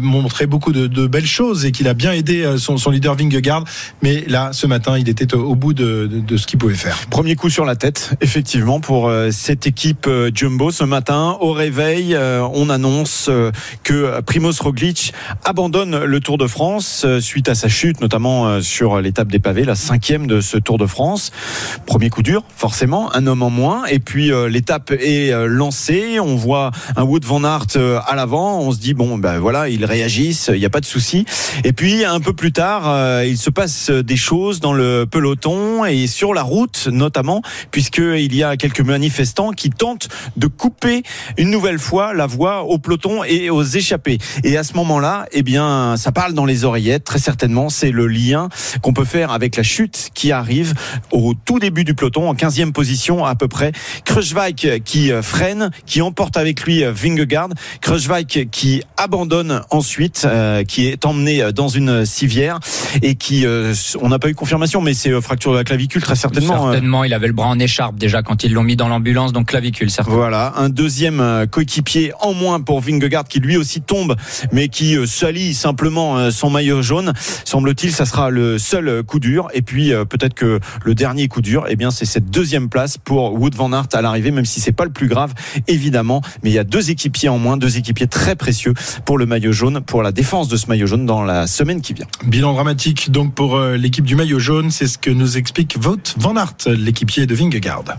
montré beaucoup de, belles choses et qu'il a bien aidé son, leader Vingegaard. Mais là, ce matin, il était au, bout de, ce qu'il pouvait faire.
Premier coup sur la tête, effectivement, pour cette équipe Jumbo ce matin. Au réveil, on annonce euh, que Primoz Roglic abandonne le Tour de France euh, suite à sa chute, notamment euh, sur l'étape des pavés, la cinquième de ce Tour de France. Premier coup dur, forcément, un homme en moins. Et puis euh, l'étape est euh, lancée. On voit un Wood van Aert euh, à l'avant. On se dit bon ben voilà, ils réagissent, il n'y a pas de souci. Et puis un peu plus tard, euh, il se passe des choses dans le peloton et sur la route notamment, puisqu'il y a quelques manifestants qui tentent de couper une nouvelle fois la voie au peloton et aux échappés. Et à ce moment-là, eh bien, ça parle dans les oreillettes. Très certainement, c'est le lien qu'on peut faire avec la chute qui arrive au tout début du peloton, en 15e position à peu près. Kruijswijk qui freine, qui emporte avec lui Vingegaard. Kruijswijk qui abandonne ensuite, euh, qui est emmené dans une civière et qui, euh, on n'a pas eu confirmation, mais c'est euh, fracture de la clavicule très certainement.
Certainement, il avait le bras en écharpe déjà quand ils l'ont mis dans l'ambulance, donc clavicule certainement.
Voilà, un deuxième coéquipier en moins pour Vingegaard qui lui aussi tombe, mais qui salit simplement son maillot jaune. Semble-t-il, ça sera le seul coup dur. Et puis peut-être que le dernier coup dur, eh bien, c'est cette deuxième place pour Wood van Aert à l'arrivée, même si c'est pas le plus grave, évidemment. Mais il y a deux équipiers en moins, deux équipiers très précieux pour le maillot jaune, pour la défense de ce maillot jaune dans la semaine qui vient.
Bilan dramatique donc pour l'équipe du maillot jaune, c'est ce que nous explique Wout van Aert, l'équipier de Vingegaard.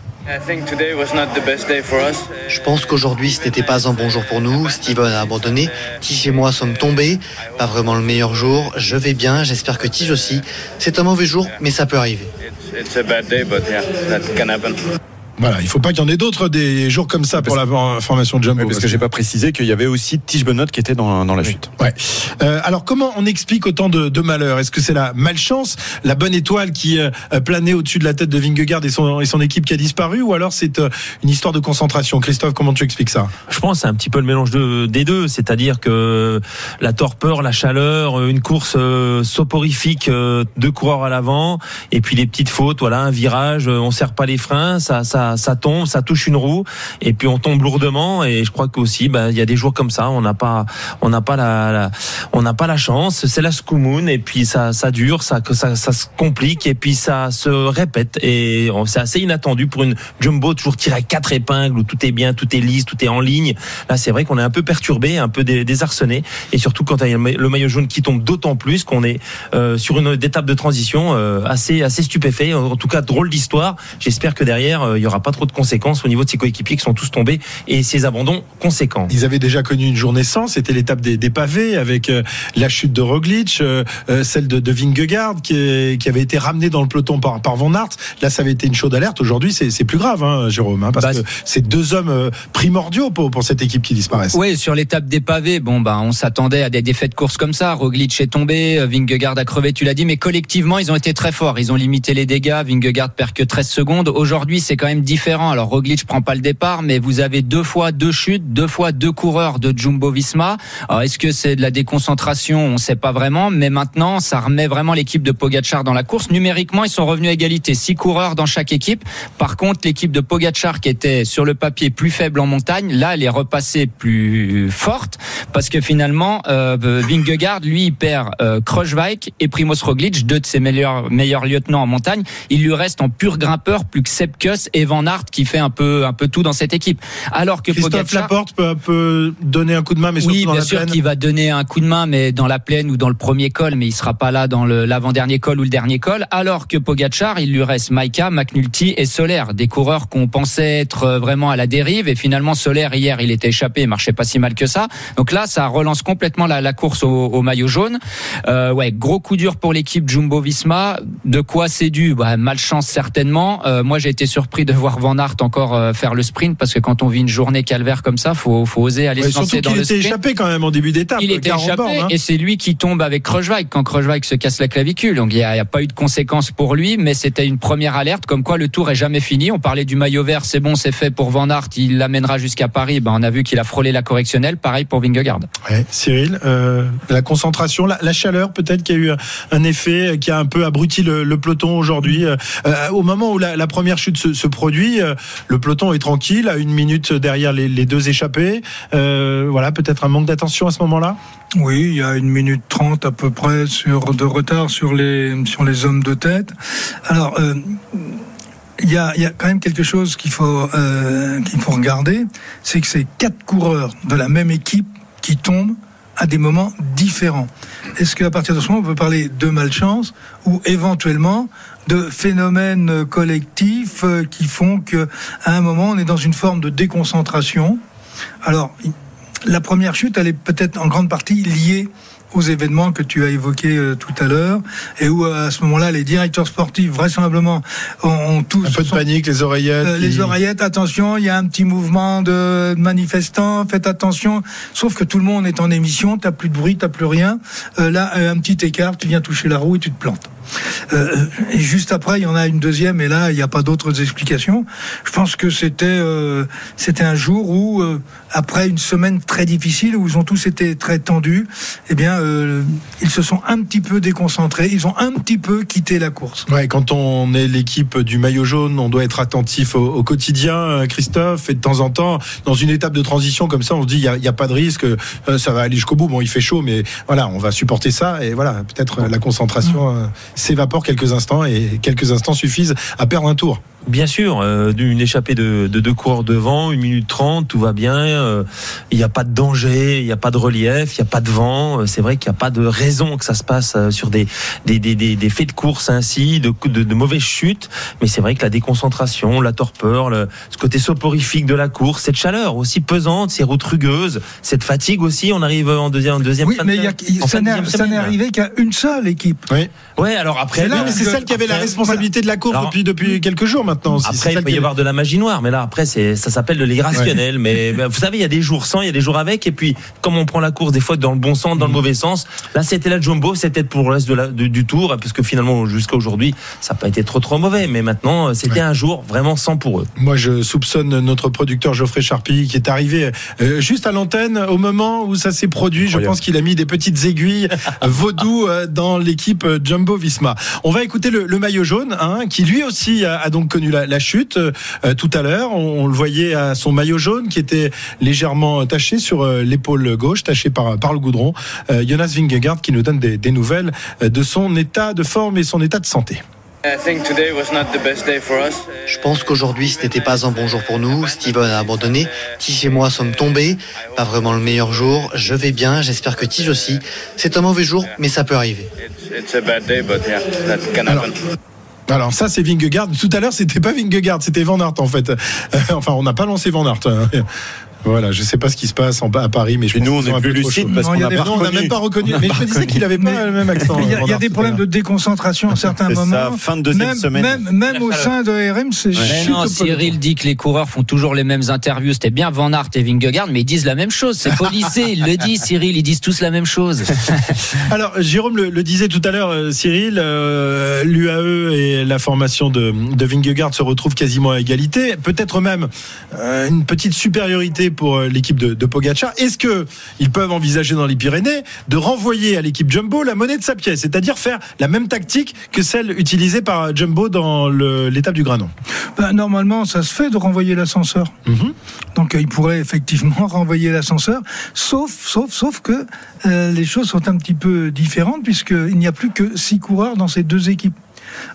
Je pense qu'aujourd'hui ce n'était pas un bon jour pour nous. Steven a abandonné. Tige et moi sommes tombés. Pas vraiment le meilleur jour. Je vais bien. J'espère que Tige aussi. C'est un mauvais jour, mais ça peut arriver.
Voilà, il faut pas qu'il y en ait d'autres des jours comme ça pour la formation de Jumbo.
parce que j'ai pas précisé qu'il y avait aussi Tige Benoît qui était dans, dans la chute.
Ouais. Euh, alors comment on explique autant de, de malheur Est-ce que c'est la malchance, la bonne étoile qui euh, planait au-dessus de la tête de Vingegaard et son, et son équipe qui a disparu, ou alors c'est euh, une histoire de concentration? Christophe, comment tu expliques ça?
Je pense que c'est un petit peu le mélange de, des deux, c'est-à-dire que la torpeur, la chaleur, une course euh, soporifique, euh, deux coureurs à l'avant, et puis les petites fautes, voilà, un virage, on serre pas les freins, ça, ça ça, tombe, ça touche une roue, et puis on tombe lourdement. Et je crois qu'aussi, bah, il y a des jours comme ça, on n'a pas, on n'a pas la, on n'a pas la chance. C'est la scoumoune, et puis ça, ça dure, ça, ça, ça se complique, et puis ça se répète. Et c'est assez inattendu pour une jumbo toujours tirée à quatre épingles où tout est bien, tout est lisse, tout est en ligne. Là, c'est vrai qu'on est un peu perturbé, un peu désarçonné, et surtout quand il y a le maillot jaune qui tombe d'autant plus qu'on est euh, sur une étape de transition euh, assez, assez stupéfait. En tout cas, drôle d'histoire. J'espère que derrière, euh, il y aura pas trop de conséquences au niveau de ses coéquipiers qui sont tous tombés et ses abandons conséquents.
Ils avaient déjà connu une journée sans, c'était l'étape des, pavés avec euh, la chute de Roglic, euh, euh, celle de, de Vingegaard qui, qui, avait été ramenée dans le peloton par, par Van Aert. Là, ça avait été une chaude alerte. Aujourd'hui, c'est plus grave, hein, Jérôme, hein, parce bah, que c'est deux hommes primordiaux pour, pour cette équipe qui disparaissent.
Oui, sur l'étape des pavés, bon, bah, on s'attendait à des défaites de course comme ça. Roglic est tombé, Vingegaard a crevé, tu l'as dit, mais collectivement, ils ont été très forts. Ils ont limité les dégâts. Vingegaard perd que 13 secondes. Aujourd'hui, c'est quand même différent. Alors Roglic prend pas le départ, mais vous avez deux fois deux chutes, deux fois deux coureurs de Jumbo Visma. Est-ce que c'est de la déconcentration? On ne sait pas vraiment, mais maintenant ça remet vraiment l'équipe de Pogachar dans la course. Numériquement, ils sont revenus à égalité, six coureurs dans chaque équipe. Par contre, l'équipe de Pogachar qui était sur le papier plus faible en montagne, là elle est repassée plus forte parce que finalement euh, Vingegaard lui perd euh, et Primoz Roglic, deux de ses meilleurs meilleurs lieutenants en montagne. Il lui reste en pur grimpeur plus que Sepkus et Van Aert qui fait un peu un peu tout dans cette équipe. Alors que
Christophe
Pogacar,
Laporte peut, peut, donner un coup de main, mais
oui,
dans
bien
la
sûr qu'il va donner un coup de main, mais dans la plaine ou dans le premier col, mais il sera pas là dans l'avant-dernier col ou le dernier col. Alors que Pogacar, il lui reste Maika, McNulty et Solaire, des coureurs qu'on pensait être euh, vraiment à la dérive, et finalement Solaire hier, il était échappé, il marchait pas si mal que ça. Donc là, ça relance complètement la, la course au, au, maillot jaune. Euh, ouais, gros coup dur pour l'équipe Jumbo-Visma. De quoi c'est dû? Bah, Malchance certainement. Euh, moi, j'ai été surpris de voir Van Aert encore euh, faire le sprint parce que quand on vit une journée calvaire comme ça, faut, faut oser aller
Ouais,
se lancer dans
qu'il
le
était
sprint.
échappé quand même en début d'étape.
Il était
40
échappé
bornes, hein.
et c'est lui qui tombe avec Kreuzweig quand Kreuzweig se casse la clavicule. Donc il n'y a, il pas eu de conséquences pour lui, mais c'était une première alerte comme quoi le tour est jamais fini. On parlait du maillot vert, c'est bon, c'est fait pour Van Aert, il l'amènera jusqu'à Paris. Ben, on a vu qu'il a frôlé la correctionnelle. Pareil pour Vingegaard.
Ouais, Cyril, euh, la concentration, la, la chaleur peut-être qui a eu un effet, qui a un peu abruti le, le peloton aujourd'hui. Euh, euh, au moment où la, la première chute se, se produit, euh, le peloton est tranquille, à une minute derrière les, deux échappés. Euh, voilà, peut-être un manque d'attention à ce moment-là?
Oui, il y a une minute trente à peu près sur de retard sur les sur les hommes de tête. Alors. euh, il y, a, il y a quand même quelque chose qu'il faut qu'il faut regarder, c'est que c'est quatre coureurs de la même équipe qui tombent à des moments différents. Est-ce qu'à partir de ce moment, on peut parler de malchance ou éventuellement de phénomènes collectifs euh, qui font que à un moment, on est dans une forme de déconcentration. Alors, la première chute, elle est peut-être en grande partie liée aux événements que tu as évoqués euh, tout à l'heure et où à ce moment-là les directeurs sportifs vraisemblablement ont, ont tous
un peu de panique les oreillettes
euh, les oreillettes attention il y a un petit mouvement de manifestants faites attention. Sauf que tout le monde est en émission t'as plus de bruit t'as plus rien. Euh, là euh, un petit écart tu viens toucher la roue et tu te plantes euh, et juste après, il y en a une deuxième, et là, il n'y a pas d'autres explications. Je pense que c'était euh, un jour où, euh, après une semaine très difficile, où ils ont tous été très tendus, eh bien, euh, ils se sont un petit peu déconcentrés, ils ont un petit peu quitté la course.
Ouais, quand on est l'équipe du maillot jaune, on doit être attentif au, quotidien, euh, Christophe, et de temps en temps, dans une étape de transition comme ça, on se dit il n'y a, pas de risque, euh, ça va aller jusqu'au bout. Bon, il fait chaud, mais voilà, on va supporter ça, et voilà, peut-être la concentration s'évapore quelques instants, et quelques instants suffisent à perdre un tour.
Bien sûr, euh, une échappée de, de deux coureurs devant, une minute trente, tout va bien. euh, Il n'y a pas de danger, il n'y a pas de relief, il n'y a pas de vent. euh, C'est vrai qu'il n'y a pas de raison que ça se passe euh, sur des, des, des, des, des faits de course ainsi, de, de, de mauvaises chutes. Mais c'est vrai que la déconcentration, la torpeur, le, ce côté soporifique de la course, cette chaleur aussi pesante, ces routes rugueuses, cette fatigue aussi, on arrive en deuxième, en deuxième
Oui,
fin de-
mais il y a-
en
ça n'est arrivé qu'à une seule équipe.
Oui.
Ouais, alors après,
C'est là,
celle qui avait la responsabilité de la course
Alors,
depuis, depuis quelques jours maintenant. C'est
Après, il peut y avoir de la magie noire, mais là, après, ça s'appelle de l'irrationnel. Mais ben, vous savez, il y a des jours sans, il y a des jours avec, et puis, comme on prend la course des fois dans le bon sens,
Mm.
dans le mauvais sens, là, c'était la jumbo, c'était pour le reste de la, de- du tour, parce que finalement, jusqu'à aujourd'hui, ça n'a pas été trop, trop mauvais. Mais maintenant, c'était un jour vraiment sans pour eux.
Moi, je soupçonne notre producteur Geoffrey Charpie qui est arrivé euh, juste à l'antenne au moment où ça s'est produit. Je pense qu'il a mis des petites aiguilles vaudou euh, dans l'équipe euh, Jumbo Visma. On va écouter le, le maillot jaune, hein, qui lui aussi a, a donc connu la, la chute euh, euh, tout à l'heure. On, on le voyait à son maillot jaune qui était légèrement taché sur euh, l'épaule gauche, taché par, par le goudron. Euh, Jonas Vingegaard qui nous donne des, des nouvelles de son état de forme et son état de santé.
Je pense qu'aujourd'hui, ce n'était pas un bon jour pour nous. Steven a abandonné. Tige et moi sommes tombés. Pas vraiment le meilleur jour. Je vais bien. J'espère que Tige aussi. C'est un mauvais jour, mais ça peut arriver.
Alors, alors ça c'est Vingegaard. Tout à l'heure c'était pas Vingegaard, c'était Van Aert en fait. Euh, enfin on n'a pas lancé Van Aert. Voilà, je sais pas ce qui se passe en, à Paris, mais je
Et
pense
nous, on est plus
chauds.
parce qu'on
il y a
n'a
même pas reconnu.
On
Mais
pas
je me disais qu'il avait pas le même accent.
Il y a, y des
c'est
problèmes de déconcentration à certains
C'est ça,
moments.
fin de deuxième
même,
semaine.
Même, même au sein de RMC.
Mais
chute
non, Cyril dit que les coureurs font toujours les mêmes interviews. C'était bien Van Aert et Vingegaard, mais ils disent la même chose. C'est policé, il le dit, Cyril, ils disent tous la même chose.
Alors, Jérôme le, le disait tout à l'heure, euh, Cyril, euh, l'UAE et la formation de, de Vingegaard se retrouvent quasiment à égalité, peut-être même euh, une petite supériorité pour euh, l'équipe de, de Pogacar. Est-ce que ils peuvent envisager dans les Pyrénées de renvoyer à l'équipe Jumbo la monnaie de sa pièce, c'est-à-dire faire la même tactique que celle utilisée par Jumbo dans l'étape du Granon?
Ben, normalement, ça se fait de renvoyer l'ascenseur.
Mhm.
Donc, euh, il pourrait effectivement renvoyer l'ascenseur, sauf, sauf, sauf que euh, les choses sont un petit peu différentes puisqu'il n'y a plus que six coureurs dans ces deux équipes.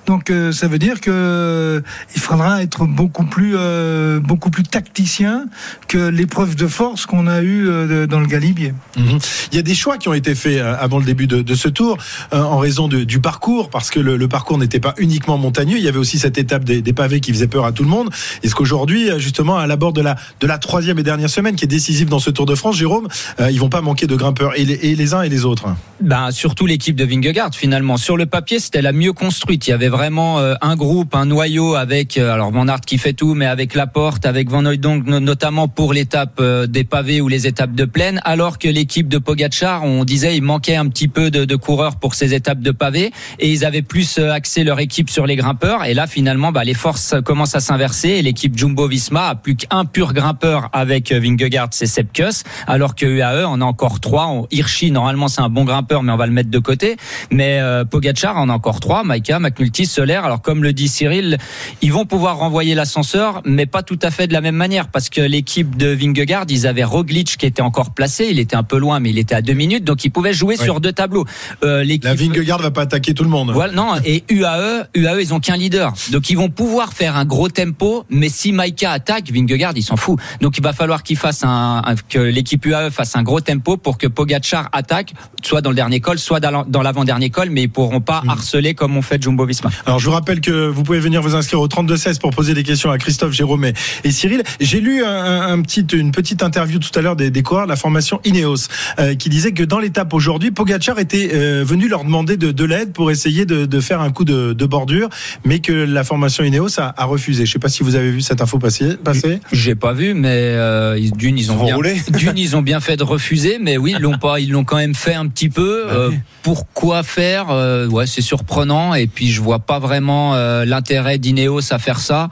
Donc, euh, ça veut dire que euh, il faudra être beaucoup plus, euh, beaucoup plus tacticien que l'épreuve de force qu'on a eue euh, dans le Galibier.
Mhm. Il y a des choix qui ont été faits avant le début de, de ce tour euh, en raison de- du parcours, parce que le, le parcours n'était pas uniquement montagneux. Il y avait aussi cette étape des, des pavés qui faisait peur à tout le monde. Est-ce qu'aujourd'hui, justement, à l'abord de la, de la troisième et dernière semaine, qui est décisive dans ce Tour de France, Jérôme, euh, ils vont pas manquer de grimpeurs et les, et les uns et les autres?
Ben, surtout l'équipe de Vingegaard finalement. Sur le papier, c'était la mieux construite. Il y avait vraiment euh, un groupe, un noyau avec euh, alors Van Aert qui fait tout, mais avec Laporte, avec Van Hooydonk no- notamment pour l'étape euh, des pavés ou les étapes de plaine. Alors que l'équipe de Pogacar, on disait, il manquait un petit peu de, de coureurs pour ces étapes de pavés et ils avaient plus axé leur équipe sur les grimpeurs. Et là, finalement, bah, les forces commencent à s'inverser et l'équipe Jumbo-Visma a plus qu'un pur grimpeur avec Vingegaard, c'est Sepkus, alors que UAE on a encore trois. Hirschi, normalement, c'est un bon grimpeur, mais on va le mettre de côté. Mais euh, Pogacar en a encore trois, Maika, McNulty, Solaire. Alors comme le dit Cyril, ils vont pouvoir renvoyer l'ascenseur, mais pas tout à fait de la même manière, parce que l'équipe de Vingegaard, ils avaient Roglic qui était encore placé, il était un peu loin, mais il était à deux minutes, donc ils pouvaient jouer sur deux tableaux. Euh,
La Vingegaard va pas attaquer tout le monde.
voilà, non, et UAE, UAE, ils ont qu'un leader. Donc ils vont pouvoir faire un gros tempo, mais si Maika attaque, Vingegaard, il s'en fout. Donc il va falloir qu'il fasse un, un- que l'équipe UAE fasse un gros tempo pour que Pogacar attaque, soit dans le dernier col, soit dans la- dans l'avant-dernier col, mais ils pourront pas harceler comme on fait Jumbo Visma.
Alors je vous rappelle que vous pouvez venir vous inscrire au 32-16 pour poser des questions à Christophe, Jérôme et, et Cyril. J'ai lu un, un petit, une petite interview tout à l'heure des, des coureurs de la formation Ineos euh, qui disait que dans l'étape aujourd'hui, Pogacar était euh, venu leur demander de, de l'aide pour essayer de, de faire un coup de, de, bordure, mais que la formation Ineos a, a refusé. Je sais pas si vous avez vu cette info passer. passer.
J'ai pas vu, mais euh, d'une ils ont bien, d'une ils ont bien fait de refuser, mais oui ils l'ont pas, ils l'ont quand même fait un petit peu.
Bah
Euh, pourquoi faire Euh, Ouais, c'est surprenant et puis je vois pas vraiment euh, l'intérêt d'Ineos à faire ça.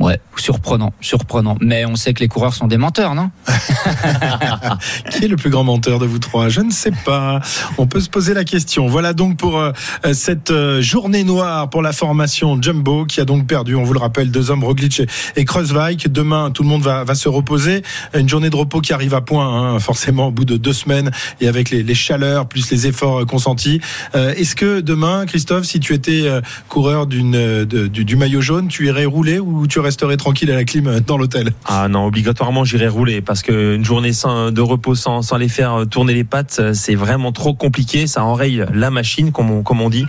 Ouais, surprenant, surprenant. Mais on sait que les coureurs sont des menteurs, non
Qui est le plus grand menteur de vous trois? Je ne sais pas. On peut se poser la question. Voilà donc pour euh, cette euh, journée noire pour la formation Jumbo qui a donc perdu, on vous le rappelle, deux hommes, Roglic et, et. Demain, tout le monde va, va se reposer. Une journée de repos qui arrive à point, hein, forcément, au bout de deux semaines et avec les, chaleurs plus les efforts euh, consentis. Euh, Est-ce que demain, Christophe, si tu étais euh, coureur euh, du maillot jaune, tu irais rouler ou tu resterais tranquille à la clim euh, dans l'hôtel
Ah non, obligatoirement j'irai rouler parce que une journée sans, de repos sans, sans les faire euh, tourner les pattes, euh, c'est vraiment trop compliqué. Ça enraye la machine, comme on, comme on dit.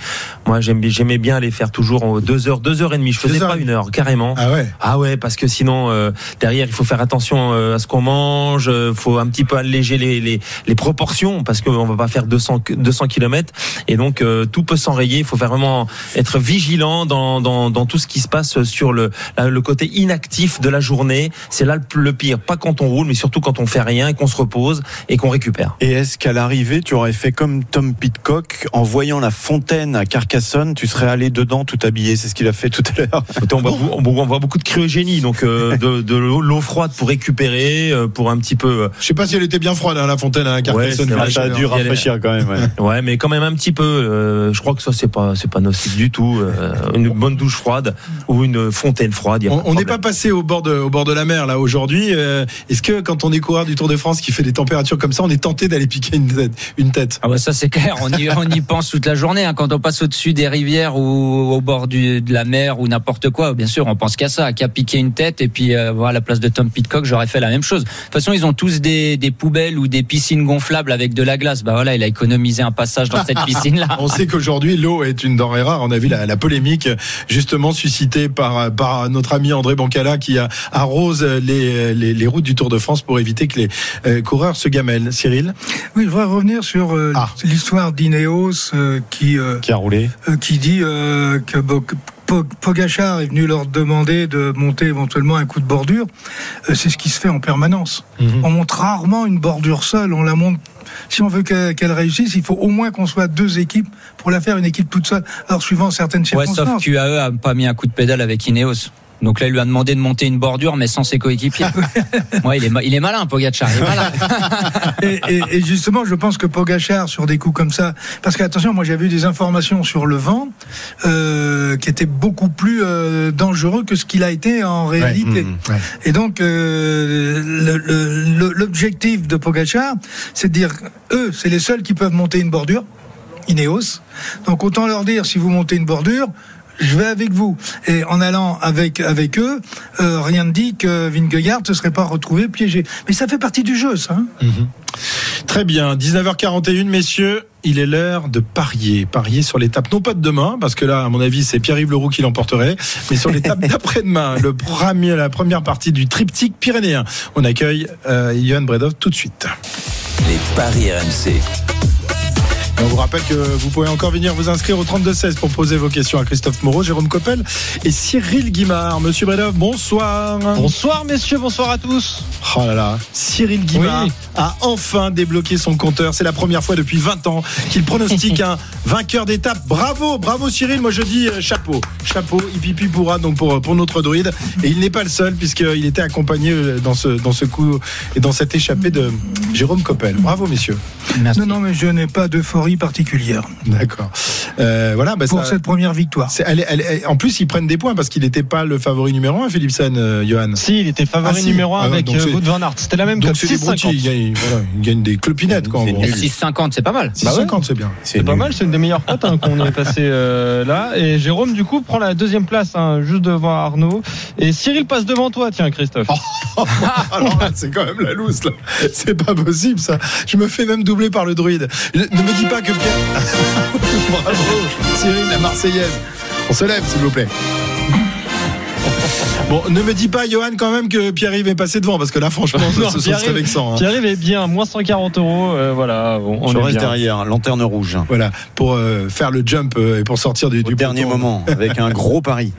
Moi, j'aimais bien les faire toujours en deux heures, deux heures et demie. Je faisais pas une heure, carrément.
Ah ouais.
Ah ouais, parce que sinon euh, derrière il faut faire attention à ce qu'on mange, euh, faut un petit peu alléger les, les, les proportions parce qu'on va pas faire 200 200 km et donc euh, tout peut s'enrayer. Il faut vraiment être vigilant dans, dans, dans tout ce qui se passe sur le le côté inactif de la journée. C'est là le, pire, pas quand on roule, mais surtout quand on fait rien et qu'on se repose et qu'on récupère.
Et est-ce qu'à l'arrivée, tu aurais fait comme Tom Pitcock en voyant la fontaine à Carcassonne, tu serais allé dedans tout habillé? C'est ce qu'il a fait tout à l'heure.
On voit, on voit- on voit beaucoup de cryogénie, donc euh, de, de l'eau l'eau froide pour récupérer, euh, pour un petit peu. euh,
Je sais pas si elle était bien froide, hein, la fontaine à Carcassonne.
c'est vrai,
ça a dû rafraîchir quand même. ouais.
Ouais, mais quand même un petit peu. euh, je crois que ça c'est pas c'est pas nocif du tout. euh, une bonne douche froide ou une fontaine froide. y a
On n'est pas passé au bord de, au bord de la mer là aujourd'hui. Euh, Est-ce que quand on est coureur du Tour de France qui fait des températures comme ça, on est tenté d'aller piquer une tête, une tête?
Ah bah ça c'est clair, on y, on y pense toute la journée. hein. Quand on passe au-dessus des rivières ou au bord du, de la mer ou n'importe quoi, bien sûr, on pense qu'à ça, qu'à piquer une tête. Et puis euh, voilà, à la place de Tom Pitcock, j'aurais fait la même chose. De toute façon, ils ont tous des, des poubelles ou des piscines gonflables avec de la glace. Bah voilà, il a économisé un passage dans cette piscine-là.
On sait qu'aujourd'hui l'eau est une denrée rare. On a vu la, la polémique justement suscitée par, par notre ami André Bancala qui arrose les, les, les routes du Tour de France pour éviter que les euh, coureurs se gamellent. Cyril
Oui, je voudrais revenir sur euh,
Ah.
l'histoire d'Ineos euh, qui, euh,
Qui a roulé
euh, qui dit euh, que Pogachar est venu leur demander de monter éventuellement un coup de bordure. C'est ce qui se fait en permanence. On monte rarement une bordure seule, on la monte. Si on veut que- qu'elle réussisse, il faut au moins qu'on soit deux équipes pour la faire une équipe toute seule. Alors suivant certaines
Ouais,
circonstances.
sauf qu'UAE a pas mis un coup de pédale avec Ineos. Donc là, il lui a demandé de monter une bordure, mais sans ses coéquipiers. ouais, il est, ma- il est malin, Pogacar. Il est malin.
et, et- et justement, je pense que Pogachar, sur des coups comme ça, parce que attention, moi j'avais eu des informations sur le vent euh, qui étaient beaucoup plus euh, dangereux que ce qu'il a été en réalité.
Mmh, ouais.
Et donc, euh, l'objectif de Pogachar, c'est de dire, eux, c'est les seuls qui peuvent monter une bordure, Ineos. Donc autant leur dire, si vous montez une bordure, je vais avec vous. Et en allant avec avec eux, euh, rien ne dit que Vingegaard ne serait pas retrouvé piégé. Mais ça fait partie du jeu, ça. hein.
Très bien, 19h41, messieurs. Il est l'heure de parier. Parier sur l'étape, non pas de demain, parce que là, à mon avis, c'est Pierre-Yves Leroux qui l'emporterait, mais sur l'étape d'après-demain, le premier, la première partie du triptyque pyrénéen. On accueille euh, Johan Bredov tout de suite.
Les paris RMC.
On vous rappelle que vous pouvez encore venir vous inscrire au 32-16 pour poser vos questions à Christophe Moreau, Jérôme Coppel et Cyril Guimard. Monsieur Bredov, bonsoir.
Bonsoir messieurs, bonsoir à tous.
Oh là là, Cyril Guimard
Oui.
a enfin débloqué son compteur. C'est la première fois depuis 20 ans qu'il pronostique un vainqueur d'étape. Bravo, bravo Cyril. Moi je dis euh, chapeau, chapeau. Ipipi pourra donc pour pour notre druide. Et il n'est pas le seul puisqu'il était accompagné euh, dans ce dans ce coup et dans cette échappée de Jérôme Coppel. Bravo messieurs.
Non, non, mais je n'ai pas d'euphorie particulière
D'accord. Euh, voilà. bah,
pour
ça-
cette première victoire.
c'est- elle elle en plus, ils prennent des points parce qu'il n'était pas le favori numéro un, Philipsen, euh, Johan.
Si, il était favori
Ah, si.
numéro 1
Ah,
avec euh,
c'est-
Wout van Aert. C'était la même
Donc c'est des broutilles,
6,50.
il gagne, voilà, il gagne des clopinettes quoi.
Et 6,50, c'est pas mal.
6,50 c'est bien.
C'est pas mal, c'est une des meilleures cotes hein, qu'on ait passé euh, là. Et Jérôme, du coup, prend la deuxième place, hein, juste devant Arnaud. Et Cyril passe devant toi, tiens, Christophe.
Alors là, c'est quand même la loose là. C'est pas possible ça. Je me fais même doubler par le druide. Ne me dis pas que Pierre. Bravo, Cyril, la Marseillaise. On se lève, s'il vous plaît. Bon, ne me dis pas, Johan, quand même que Pierre-Yves est passé devant, parce que là, franchement,
Non,
ce, serait vexant. hein.
Pierre-Yves est bien, moins 140 euros. euh, voilà, on, on
Je
est
reste
bien.
derrière, lanterne rouge.
Voilà, pour euh, faire le jump euh, et pour sortir du,
Au
du
dernier moment, avec un gros pari.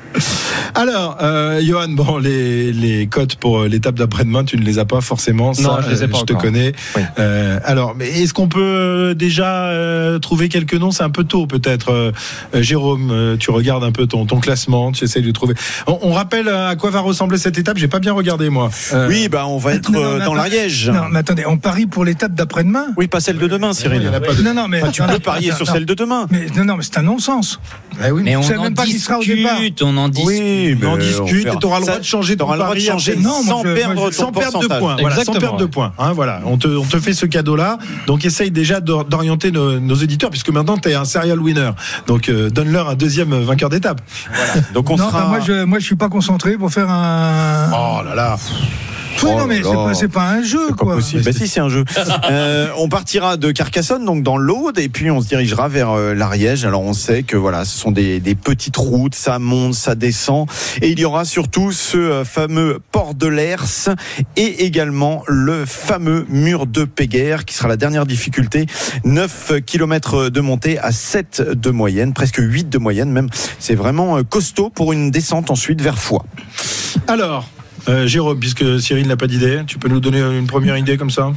Alors, euh, Johan, bon, les, les cotes pour euh, l'étape d'après-demain, tu ne les as pas forcément. Ça,
Non, je les ai
euh,
pas
te
encore.
connais.
Oui.
Euh, alors, mais est-ce qu'on peut euh, déjà euh, trouver quelques noms? C'est un peu tôt, peut-être. Jérôme, euh, tu regardes un peu ton, ton classement, tu essayes de trouver. On, on rappelle à quoi va ressembler cette étape. J'ai pas bien regardé moi. Euh,
Oui, bah on va être
Non, non, mais
dans l'Ariège.
Non, mais attendez, on parie pour l'étape d'après-demain?
Oui, pas celle de demain, Cyril.
Il y en a pas de-
Non, non, mais.
Enfin, tu peux parier sur
non.
celle de demain.
Mais non, non, mais c'est un non-sens.
Oui,
Mais on
Je sais
en
même pas qui sera au départ.
discute, on en discute.
Oui,
on
mais
discute
verra.
et tu auras le droit de changer ton pari
changer.
Non,
sans
je-
perdre
moi,
sans perdre de points. Voilà, sans perdre de points. Hein, voilà, on te, on te fait ce cadeau-là. Donc, essaye déjà d'or- d'orienter nos, nos éditeurs, puisque maintenant, tu es un serial winner. Donc, euh, donne-leur un deuxième vainqueur d'étape.
Donc on
non,
sera.
bah, moi, je, moi, je suis pas concentré pour faire un.
Oh là là.
Oui,
Oh
non, mais c'est pas, c'est pas un jeu,
C'est pas
quoi.
possible. Bah si, c'est un jeu. Euh, on partira de Carcassonne, donc dans l'Aude, et puis on se dirigera vers euh, l'Ariège. Alors on sait que voilà, ce sont des, des petites routes, ça monte, ça descend, et il y aura surtout ce euh, fameux port de l'Ers et également le fameux mur de Péguerre, qui sera la dernière difficulté. 9 km de montée à 7 de moyenne, presque 8 de moyenne même. C'est vraiment euh, costaud pour une descente ensuite vers Foix.
Alors, euh, Jérôme, puisque Cyril n'a pas d'idée, tu peux nous donner une première idée comme ça?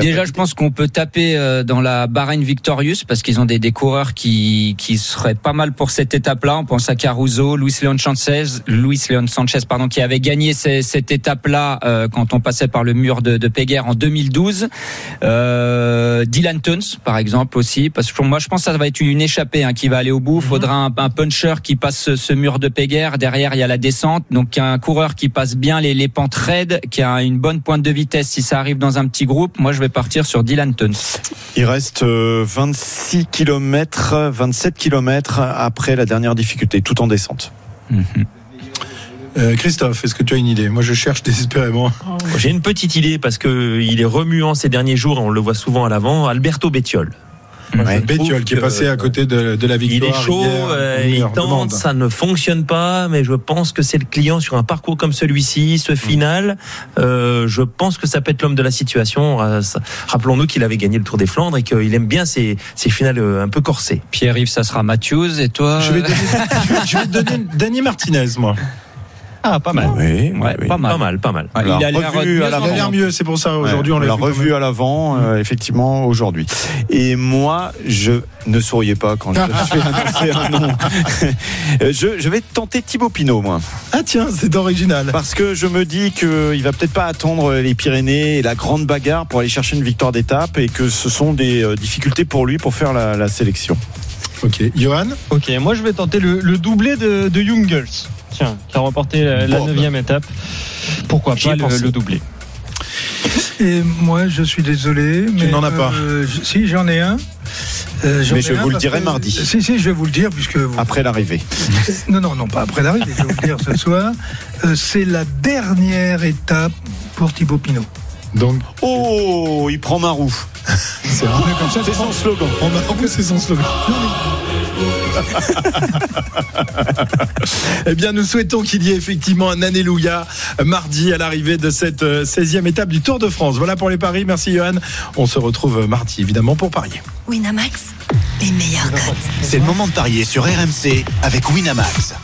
Déjà, je pense qu'on peut taper euh, dans la Bahreïn Victorious parce qu'ils ont des, des coureurs qui, qui seraient pas mal pour cette étape-là. On pense à Caruso, Luis Leon Sanchez, Luis Leon Sanchez, pardon, qui avait gagné ces- cette étape-là euh, quand on passait par le mur de, de Péguerre en 2012. Euh, Dylan Tuns, par exemple aussi, parce que moi, je pense que ça va être une échappée hein, qui va aller au bout. Faudra un, un puncher qui passe ce, ce mur de Péguerre. Derrière, il y a la descente, donc un coureur qui passe bien les, les pentes raides, qui a une bonne pointe de vitesse. Si ça arrive dans un petit groupe, moi, je vais partir sur Dylan Tuns.
Il reste euh, 26 km, 27 km après la dernière difficulté, tout en descente.
Euh, Christophe, est-ce que tu as une idée? Moi, je cherche désespérément.
J'ai une petite idée parce que il est remuant ces derniers jours et on le voit souvent à l'avant. Alberto Bettiol.
Bétiol qui est passé à côté de, de la
Il
victoire.
est chaud,
hier,
euh, il tente, ça ne fonctionne pas, mais je pense que c'est le client sur un parcours comme celui-ci, ce final. euh, je pense que ça peut être l'homme de la situation. Euh, Rappelons-nous qu'il avait gagné le Tour des Flandres et qu'il aime bien ces, ces finales euh, un peu corsées.
Pierre-Yves, ça sera Matthews et toi
Je vais, donner, je vais- je vais te donner Dany Martinez, moi.
Ah, pas mal.
Oui,
Ouais, pas mal.
Pas mal, pas mal.
Alors,
il a l'air mieux
a l'air mieux, c'est pour ça aujourd'hui
Ouais,
on
l'a revu à l'avant, euh, effectivement, aujourd'hui. Et moi, je ne souriais pas quand je vais annoncer un nom. Euh, je, je vais tenter Thibaut Pinot, moi.
Ah tiens, c'est original.
Parce que je me dis qu'il va peut-être pas attendre les Pyrénées et la grande bagarre pour aller chercher une victoire d'étape et que ce sont des euh, difficultés pour lui pour faire la, la sélection.
Ok, Johan?
Ok, moi je vais tenter le, le doublé de, de Young Girls. Tiens, qui a remporté la
Bon,
neuvième étape. Pourquoi pas le, le doublé
Et moi, je suis désolé. mais,
n'en as pas.
euh, si, j'en ai un. Euh,
Mais
ai
je vous le dirai
que-
mardi.
Si, si, je vais vous le dire, puisque vous.
Après l'arrivée.
Non, non, non, pas après l'arrivée, je vais vous le dire ce soir. Euh, c'est la dernière étape pour Thibaut Pinot.
Donc,
Oh, il prend ma roue.
c'est un peu comme ça.
C'est son slogan.
On a en plus c'est son slogan. Eh bien, nous souhaitons qu'il y ait effectivement un Alléluia mardi à l'arrivée de cette euh, 16e étape du Tour de France. Voilà pour les paris. Merci, Johan. On se retrouve euh, mardi, évidemment, pour parier.
Winamax, les meilleurs cotes.
C'est le moment de parier sur RMC avec Winamax.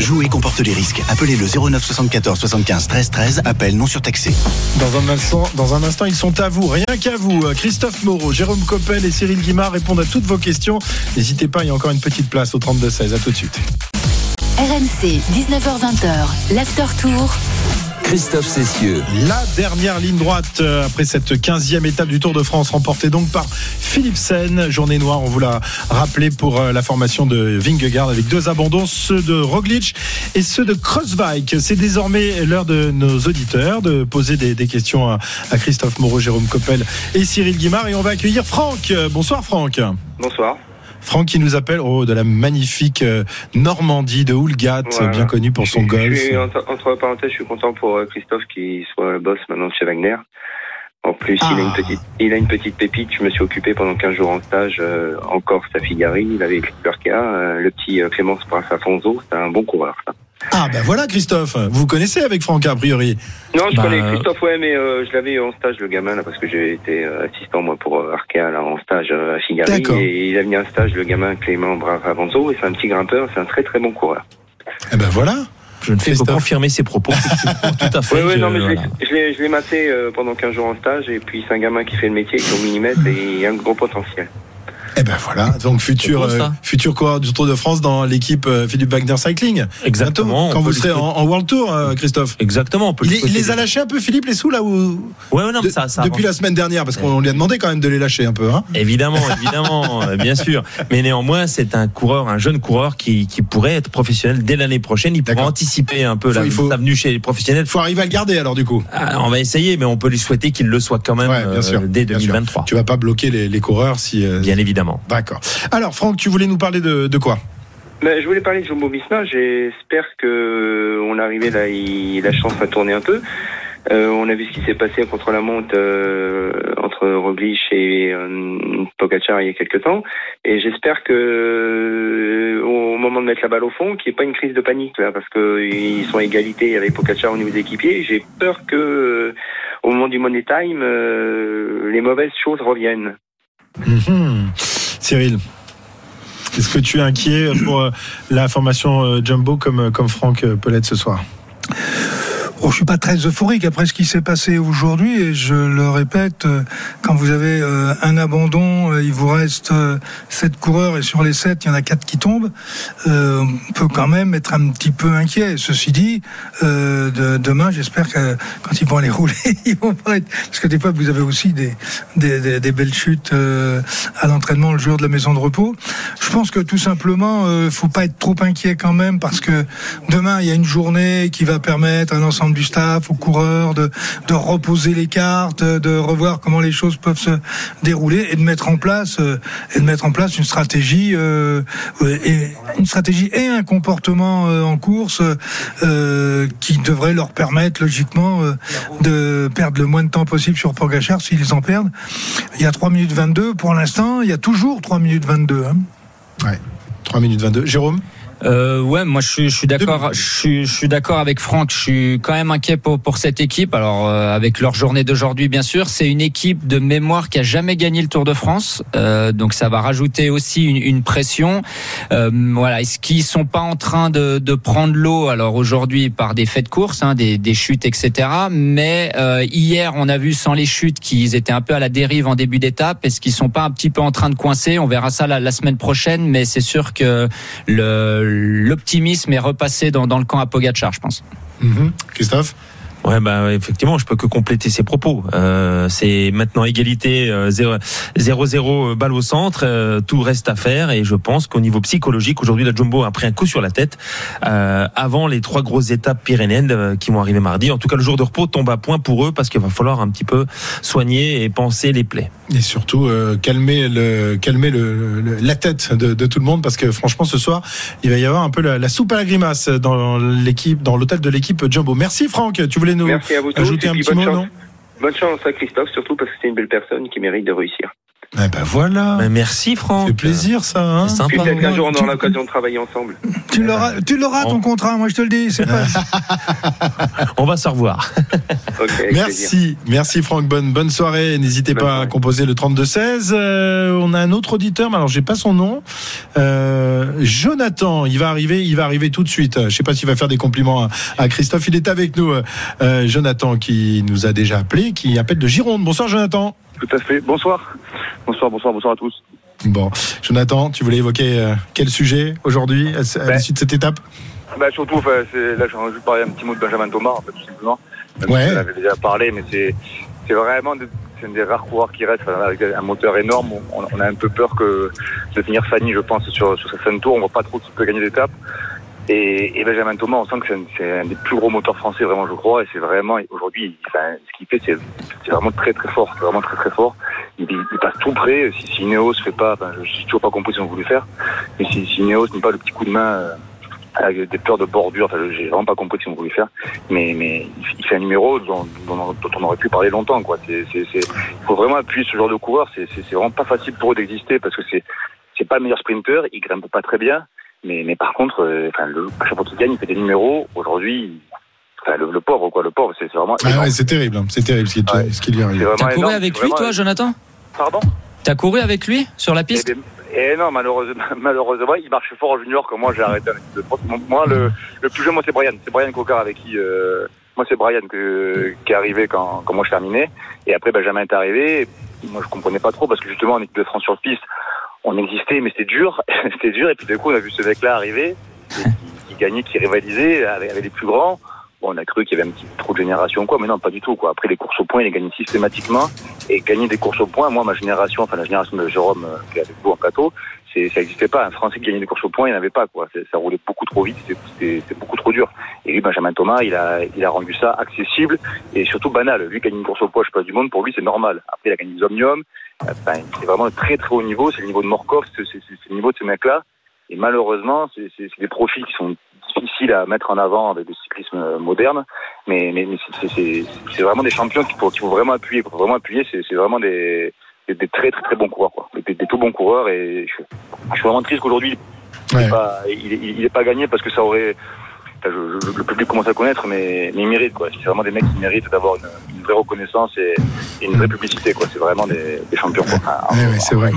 Jouer comporte les risques. Appelez le 09 74 75 13 13. Appel non surtaxé.
Dans un instant, dans un instant, ils sont à vous, rien qu'à vous. Euh, Christophe Moreau, Jérôme Coppel et Cyril Guimard répondent à toutes vos questions. N'hésitez pas, il y a encore une petite place au 32-16. À tout de suite.
RMC, 19h20, l'after tour.
Christophe Cessieux.
La dernière ligne droite euh, après cette 15e étape du Tour de France remportée donc par Philippe Sen. Journée noire, on vous l'a rappelé pour euh, la formation de Vingegaard avec deux abandons, ceux de Roglic et ceux de Crossbike. C'est désormais l'heure de nos auditeurs de poser des, des questions à, à Christophe Moreau, Jérôme Coppel et Cyril Guimard. Et on va accueillir Franck. Bonsoir Franck.
Bonsoir.
Franck qui nous appelle oh, de la magnifique euh, Normandie de Houlgat,
Voilà.
bien connu pour son
Je
golf.
suis, entre, entre parenthèses, je suis content pour euh, Christophe qui soit boss maintenant de chez Wagner. En plus, il, a une petite, il a une petite pépite. Je me suis occupé pendant 15 jours en stage euh, en Corse à Figari. Il avait. Euh, le petit Clémence Prince-Afonso, c'est un bon coureur, ça.
Ah ben voilà Christophe, vous connaissez avec Franck a priori.
Non, je
Bah,
connais Christophe, ouais, mais euh, je l'avais en stage, le gamin, là, parce que j'ai été euh, assistant, moi, pour euh, Arkea, là, en stage euh, à Figari.
D'accord.
Et il a mis un stage, le gamin Clément Brave-Avanzo, et c'est un petit grimpeur, c'est un très très bon coureur.
Eh ben voilà.
Je ne fais que confirmer ses propos. Tout à fait.
Ouais,
je-
non, mais je l'ai-
voilà.
je l'ai maté pendant 15 jours en stage, et puis c'est un gamin qui fait le métier, qui est au millimètre, et il a un gros potentiel.
Eh ben voilà, donc futur euh, futur coureur du Tour de France dans l'équipe euh, Philippe Wagner Cycling.
Exactement,
Bientôt, quand vous serez en, World Tour, euh, Christophe.
Exactement. On peut
Il, il les a lâchés un peu Philippe les sous là où
Ouais, ouais, non,
De-
ça, ça
depuis la semaine dernière parce qu'on lui a demandé quand même de les lâcher un peu. Hein.
Évidemment, évidemment, bien sûr. Mais néanmoins, c'est un coureur, un jeune coureur qui, qui pourrait être professionnel dès l'année prochaine. Il pourra
D'accord.
anticiper un peu
Faut-
la,
il faut-
venue chez les professionnels.
Faut arriver à le garder alors du coup.
Ah, on va essayer, mais on peut lui souhaiter qu'il le soit quand même
Ouais, bien sûr,
dès
bien sûr.
2023.
Tu vas pas bloquer les, les coureurs si.
Bien évidemment.
D'accord. Alors Franck, tu voulais nous parler de, de quoi?
Ben, je voulais parler de Jumbo Visma. J'espère que on est arrivé là, il, la chance va tourner un peu. Euh, on a vu ce qui s'est passé contre la monte euh, entre Roglic et euh, Pogacar il y a quelques temps, et j'espère que euh, au moment de mettre la balle au fond, qu'il n'y ait pas une crise de panique là, parce que ils sont à égalité avec Pogacar au niveau des équipiers. J'ai peur que euh, au moment du money time, euh, les mauvaises choses reviennent.
Mhm. Cyril, est-ce que tu es inquiet pour euh, la formation euh, Jumbo comme, comme Franck euh, l'être ce soir?
Oh, je suis pas très euphorique après ce qui s'est passé aujourd'hui et je le répète, euh, quand vous avez euh, un abandon, euh, il vous reste sept coureurs et sur les sept, il y en a quatre qui tombent, on peut quand même être un petit peu inquiet. Ceci dit, de- demain, j'espère que quand ils vont aller rouler, ils vont pas être... Parce que des fois, vous avez aussi des, des, belles chutes à l'entraînement le jour de la maison de repos. Je pense que tout simplement, faut pas être trop inquiet quand même parce que demain, il y a une journée qui va permettre à du staff, aux coureurs, de, de reposer les cartes, de revoir comment les choses peuvent se dérouler et de mettre en place euh, et de mettre en place une stratégie euh, et une stratégie et un comportement euh, en course qui devrait leur permettre logiquement de perdre le moins de temps possible sur Pogacar s'ils en perdent. Il y a 3 minutes 22 pour l'instant, il y a toujours 3 minutes 22 hein.
Ouais. 3 minutes 22. Jérôme?
Euh, ouais, moi je suis, je suis d'accord. Je suis, je suis d'accord avec Franck. Je suis quand même inquiet pour pour cette équipe. Alors euh, avec leur journée d'aujourd'hui, bien sûr, c'est une équipe de mémoire qui a jamais gagné le Tour de France. Euh, donc ça va rajouter aussi une, une pression. Euh, voilà, est-ce qu'ils sont pas en train de, de prendre l'eau alors aujourd'hui par des faits de course, hein, des, des chutes, etc. Mais euh, hier, on a vu sans les chutes qu'ils étaient un peu à la dérive en début d'étape. Est-ce qu'ils sont pas un petit peu en train de coincer? On verra ça la, la semaine prochaine. Mais c'est sûr que le l'optimisme est repassé dans, le camp à Pogacar, je pense.
Mhm. Christophe?
Ouais, bah effectivement, je peux que compléter ses propos. Euh, c'est maintenant égalité euh, 0-0 balle au centre. euh, tout reste à faire et je pense qu'au niveau psychologique, aujourd'hui, la Jumbo a pris un coup sur la tête euh, avant les trois grosses étapes pyrénéennes euh, qui vont arriver mardi. En tout cas, le jour de repos tombe à point pour eux parce qu'il va falloir un petit peu soigner et penser les plaies.
Et surtout euh, calmer, le, calmer le, la tête de, de tout le monde parce que franchement ce soir il va y avoir un peu la, la soupe à la grimace dans l'équipe, dans l'hôtel de l'équipe Jumbo. Merci Franck, tu voulais nous
Merci à vous tous.
ajouter un petit mot,
chance.
non?
Bonne chance à Christophe, surtout parce que c'est une belle personne qui mérite de réussir.
Eh ben voilà.
Ben, merci Franck.
C'est plaisir ça. Hein
C'est sympa.
Peut-être qu'un jour on
Tu-
aura l'occasion de travailler ensemble.
Tu l'auras, tu l'auras ton contrat, moi je te le dis. C'est pas.
On va se revoir.
Plaisir.
Merci, merci Franck. Bonne bonne soirée. N'hésitez pas à composer le 32 16. Euh, on a un autre auditeur, mais alors j'ai pas son nom. Euh, Jonathan, il va arriver, il va arriver tout de suite. Je sais pas s'il va faire des compliments à, à Christophe. Il est avec nous, euh, Jonathan, qui nous a déjà appelé, qui appelle de Gironde. Bonsoir Jonathan.
Tout à fait. Bonsoir. Bonsoir, bonsoir, bonsoir à tous.
Bon, Jonathan, tu voulais évoquer euh, quel sujet aujourd'hui à, à
Ben.
l'issue de cette étape?
Bah, surtout, enfin, là, j'ai envie de parler un petit mot de Benjamin Thomas, en fait, tout simplement.
Ouais.
si on avait déjà parlé, mais c'est, c'est vraiment de- c'est un des rares coureurs qui reste avec un moteur énorme. On, on a un peu peur que de finir Fanny, je pense, sur, sur cette fin de tour. On voit pas trop qui peut gagner l'étape. Et, et Benjamin Thomas, on sent que c'est un, un des plus gros moteurs français, vraiment, je crois. Et c'est vraiment, aujourd'hui, enfin, ce qu'il fait, c'est, vraiment très, très fort. Vraiment très, très fort. Il, il passe tout près. Si, si Ineos fait pas, enfin, je n'ai toujours pas compris ce qu'on voulait faire. Mais si, si Ineos n'est pas le petit coup de main euh, avec des peurs de bordure. Enfin, j'ai vraiment pas compris ce qu'on voulait faire. Mais, mais il fait un numéro dont, dont, dont on aurait pu parler longtemps. Quoi. Il faut vraiment appuyer ce genre de coureur. C'est, vraiment pas facile pour eux d'exister parce que c'est pas le meilleur sprinter. Il grimpe pas très bien. Mais, mais par contre, euh, enfin, le, à chaque fois qu'il gagne, il fait des numéros. Aujourd'hui, enfin, le, le pauvre, quoi, le pauvre, c'est, c'est vraiment.
Ah ouais, c'est terrible, hein. c'est terrible ce qui,
Ouais.
ce qui lui arrive.
T'as couru
énorme,
avec lui,
vraiment-
toi, Jonathan?
Pardon?
T'as couru avec lui sur la piste?
Eh bien, eh non, malheureusement, malheureusement, il marche fort en junior comme moi, j'ai arrêté de Moi, le, le plus jeune, moi, c'est Brian. C'est Brian Cocard avec qui, euh, moi, c'est Brian que, qui est arrivé quand, quand moi je terminais. Et après, Benjamin est arrivé. Et moi, je comprenais pas trop parce que justement, en équipe de France sur piste, on existait, mais c'était dur. c'était dur. Et puis, d'un coup, on a vu ce mec-là arriver, qui, gagnait, qui rivalisait avec, les plus grands. On a cru qu'il y avait un petit trop de génération, quoi, mais non, pas du tout. Après, les courses au point, il a gagné systématiquement. Et gagner des courses au point, moi, ma génération, enfin, la génération de Jérôme, euh, qui est avec vous en plateau, ça n'existait pas. Un Français qui gagnait des courses au point, il n'y avait pas, Ça roulait beaucoup trop vite, c'était, beaucoup trop dur. Et lui, Benjamin Thomas, il a, rendu ça accessible et surtout banal. Lui, gagner une course au poids, je sais pas du monde, pour lui, c'est normal. Après, il a gagné des omniums. Enfin, c'est vraiment un très, très haut niveau. C'est le niveau de Morkov, c'est, le niveau de ce mec-là. Et malheureusement, c'est, des profils qui sont difficiles à mettre en avant avec le cyclisme euh, moderne. Mais, mais, mais c'est, vraiment des champions qu'il faut, vraiment appuyer. Vraiment appuyer. C'est, vraiment des, des, des très, très, très bons coureurs, quoi. Des, des tout bons coureurs. Et je, je suis vraiment triste qu'aujourd'hui, il n'est pas, il, est- il est pas gagné parce que ça aurait. Enfin, je- je- le public commence à connaître, mais, mais ils méritent, quoi. C'est vraiment des mecs qui méritent d'avoir une, une vraie reconnaissance et, et une vraie publicité, quoi. C'est vraiment des, des champions, quoi. Enfin,
Ouais, ouais, c'est vrai.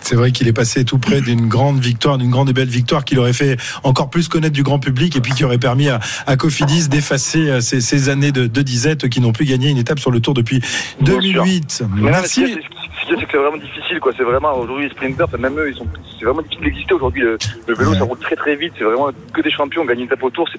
C'est vrai qu'il est passé tout près d'une grande victoire, d'une grande et belle victoire qui l'aurait fait encore plus connaître du grand public et puis qui aurait permis à, à Cofidis d'effacer euh, ces, ces années de, de disette qui n'ont plus gagné une étape sur le Tour depuis 2008.
Mais non, mais ce qu'il y
Merci.
c'est- que c'est vraiment difficile, quoi. C'est vraiment, aujourd'hui, les sprinters, enfin, même eux, ils sont, c'est vraiment difficile d'exister aujourd'hui. Le, le vélo, ça roule très très vite. C'est vraiment que des champions. Gagner une étape au tour, c'est,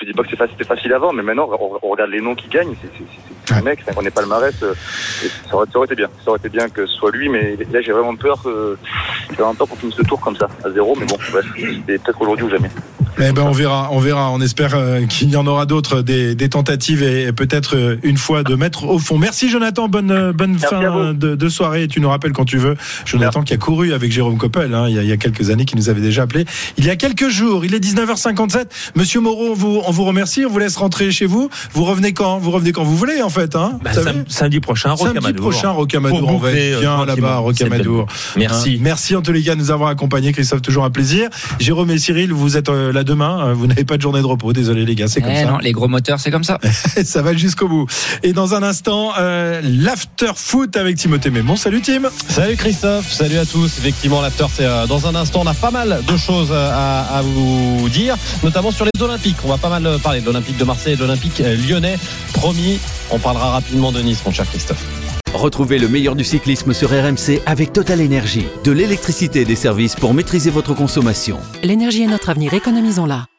je dis pas que c'était facile avant, mais maintenant, on, on regarde les noms qui gagnent. C'est, mecs, enfin, on n'est pas le palmarès. euh, ça, aurait, ça aurait été bien. Ça aurait été bien que ce soit lui, mais là, j'ai vraiment peur j'ai vraiment peur qu'on finisse ce tour comme ça, à zéro. Mais bon, c'est peut-être aujourd'hui ou jamais.
Eh ben on verra, on verra. On espère euh, qu'il y en aura d'autres, des, des tentatives et, peut-être euh, une fois de mettre au fond. Merci Jonathan, bonne euh, bonne fin de, de soirée. Tu nous rappelles quand tu veux. Jonathan qui a couru avec Jérôme Coppel hein, il, y a, il y a quelques années, qui nous avait déjà appelé. Il y a quelques jours. Il est 19h57. Monsieur Moreau, vous on vous remercie. On vous laisse rentrer chez vous. Vous revenez quand? Vous revenez quand vous voulez en fait. Hein
Bah, sam- samedi prochain,
Samedi
Rocamadour.
prochain, Rocamadour.
Pour
On va être
euh,
bien là-bas, Rocamadour.
belle- Merci.
Hein, merci en tous les cas de nous avoir accompagnés. Christophe, toujours un plaisir. Jérôme et Cyril, vous êtes euh, là demain. Euh, Vous n'avez pas de journée de repos. Désolé les gars, c'est comme
Eh
ça.
non, les gros moteurs, c'est comme ça.
ça va jusqu'au bout. Et dans un instant, euh, l'after foot avec Timothée Mémon. Salut Tim.
Salut Christophe, salut à tous. Effectivement, l'after, c'est euh, dans un instant. On a pas mal de choses à, à vous dire, notamment sur les Olympiques. On va pas mal euh, parler de l'Olympique de Marseille et de l'Olympique euh, lyonnais. Promis, on parlera rapidement de Nice, mon cher Christophe.
Retrouvez le meilleur du cyclisme sur RMC avec Total Énergie. De l'électricité et des services pour maîtriser votre consommation.
L'énergie est notre avenir, économisons-la.